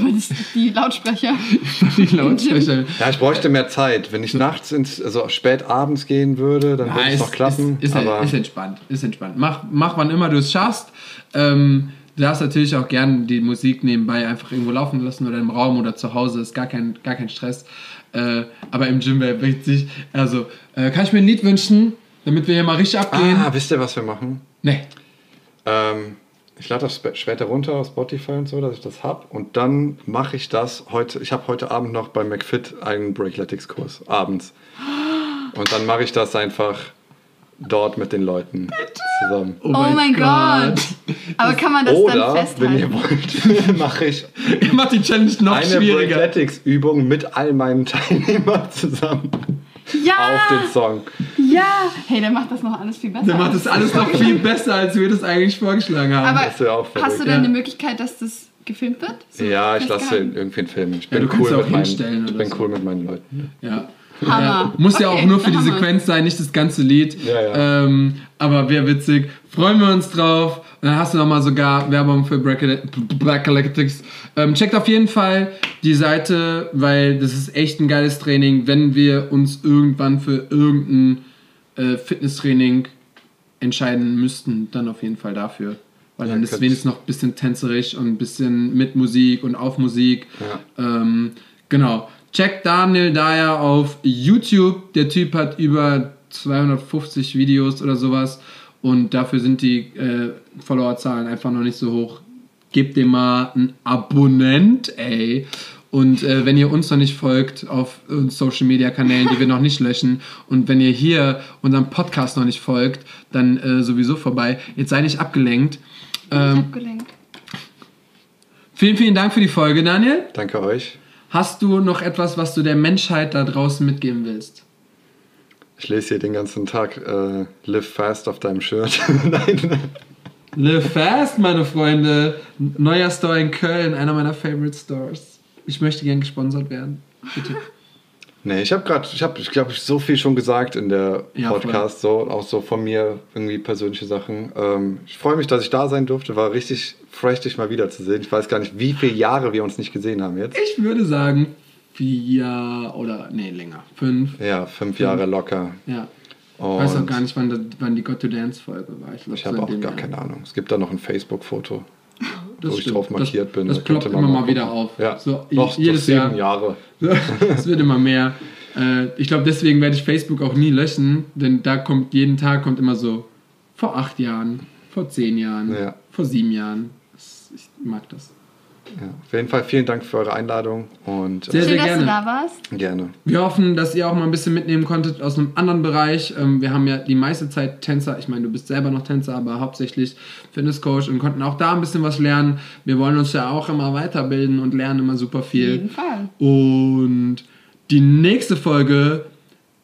die Lautsprecher. die Lautsprecher. Ja, ich bräuchte mehr Zeit. Wenn ich nachts ins, also spät abends gehen würde, dann würde Ja, es noch klappen. Ist, ist, aber ist entspannt. Ist entspannt. Mach, mach wann immer du es schaffst. Ähm, du darfst natürlich auch gerne die Musik nebenbei einfach irgendwo laufen lassen oder im Raum oder zu Hause. Ist gar kein, gar kein Stress. Äh, aber im Gym wäre wichtig. Also, äh, kann ich mir ein Lied wünschen, damit wir hier mal richtig abgehen? ah, wisst ihr, was wir machen? Nee. Ähm, Ich lade das sp- später runter auf Spotify und so, dass ich das habe. Und dann mache ich das heute. Ich habe heute Abend noch bei McFit einen Breakletics-Kurs, abends. Und dann mache ich das einfach dort mit den Leuten zusammen. Oh, mein Gott. Aber kann man das dann Oder, wenn ihr festhalten? wollt, mache ich Ihr macht die Challenge noch eine schwieriger. Breakletics-Übung mit all meinen Teilnehmern zusammen Ja, auf den Song. ja. Hey, der macht das noch alles viel besser. Der macht das alles noch viel besser, als wir das eigentlich vorgeschlagen haben. Aber hast du denn Ja. eine Möglichkeit, dass das gefilmt wird? So Ja, ich lasse irgendwie einen Film. Ich Ja, bin, du kannst cool, ja auch mit meinen, hinstellen ich oder bin so. cool mit meinen Leuten. Ja. Hammer. Ja, muss ja Okay, auch nur für die Hammer. Sequenz sein, nicht das ganze Lied. Ja, ja. Ähm, aber wäre witzig. Freuen wir uns drauf. Und dann hast du nochmal sogar Werbung für Electrics. Ähm, checkt auf jeden Fall die Seite, weil das ist echt ein geiles Training, wenn wir uns irgendwann für irgendein äh, Fitnesstraining entscheiden müssten, dann auf jeden Fall dafür. Weil dann Ja, ist könnt- wenigstens noch ein bisschen tänzerisch und ein bisschen mit Musik und auf Musik. Ähm, genau. Checkt Daniel Dyer auf YouTube. Der Typ hat über 250 Videos oder sowas. Und dafür sind die äh, Followerzahlen einfach noch nicht so hoch. Gebt dem mal ein Abonnent, ey. Und äh, wenn ihr uns noch nicht folgt auf äh, Social Media Kanälen, die wir noch nicht löschen, und wenn ihr hier unserem Podcast noch nicht folgt, dann äh, sowieso vorbei. Jetzt sei nicht abgelenkt. Ich Ähm, hab gelenkt. vielen, vielen Dank für die Folge, Daniel. Danke euch. Hast du noch etwas, was du der Menschheit da draußen mitgeben willst? Ich lese hier den ganzen Tag äh, Live Fast auf deinem Shirt. Nein. Live fast, meine Freunde. Neuer Store in Köln, einer meiner Favorite Stores. Ich möchte gern gesponsert werden. Bitte. Nee, ich habe gerade, ich habe, ich glaube, so viel schon gesagt in der Ja, voll. Podcast, so auch so von mir irgendwie persönliche Sachen. Ähm, ich freue mich, dass ich da sein durfte. War richtig fresh, dich mal wiederzusehen. Ich weiß gar nicht, wie viele Jahre wir uns nicht gesehen haben jetzt. Ich würde sagen, vier oder, nee, länger. Fünf. Ja, fünf Jahre locker. Ja. Ich Und weiß auch gar nicht, wann, das, wann die Got to Dance Folge war. Ich, glaub, Ich habe auch gar Jahr. keine Ahnung. Es gibt da noch ein Facebook-Foto, Das wo ich stimmt. drauf markiert das, bin. Das ploppt immer mal gucken. wieder auf. Ja, So, noch jedes Jahr. Jahre. Es wird immer mehr. Äh, ich glaube, deswegen werde ich Facebook auch nie löschen, denn da kommt jeden Tag kommt immer so vor acht Jahren, vor zehn Jahren, Ja. vor sieben Jahren. Ich mag das. Ja. Auf jeden Fall vielen Dank für eure Einladung und Sehr, äh, Schön, sehr dass gerne. du da warst. gerne. Wir hoffen, dass ihr auch mal ein bisschen mitnehmen konntet aus einem anderen Bereich. Ähm, wir haben ja die meiste Zeit Tänzer. Ich meine, du bist selber noch Tänzer, aber hauptsächlich Fitnesscoach und konnten auch da ein bisschen was lernen. Wir wollen uns ja auch immer weiterbilden und lernen immer super Auf viel. jeden Fall. Und die nächste Folge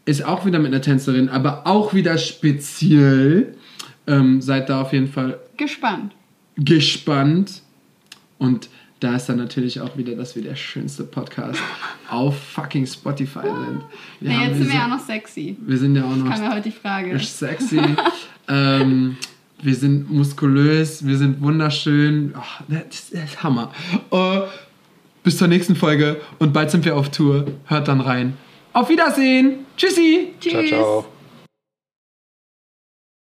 ist auch wieder mit einer Tänzerin, aber auch wieder speziell. Ähm, seid da auf jeden Fall Gespannt. gespannt. Und da ist dann natürlich auch wieder, dass wir der schönste Podcast auf fucking Spotify sind. Wir, Nee, haben- jetzt sind wir ja auch noch sexy. wir sind ja auch noch Kam ja heute die Frage. sexy. ähm, wir sind muskulös, wir sind wunderschön. Oh, das ist Hammer. Oh, bis zur nächsten Folge und bald sind wir auf Tour. Hört dann rein. Auf Wiedersehen. Tschüssi. Tschüss. Ciao, ciao.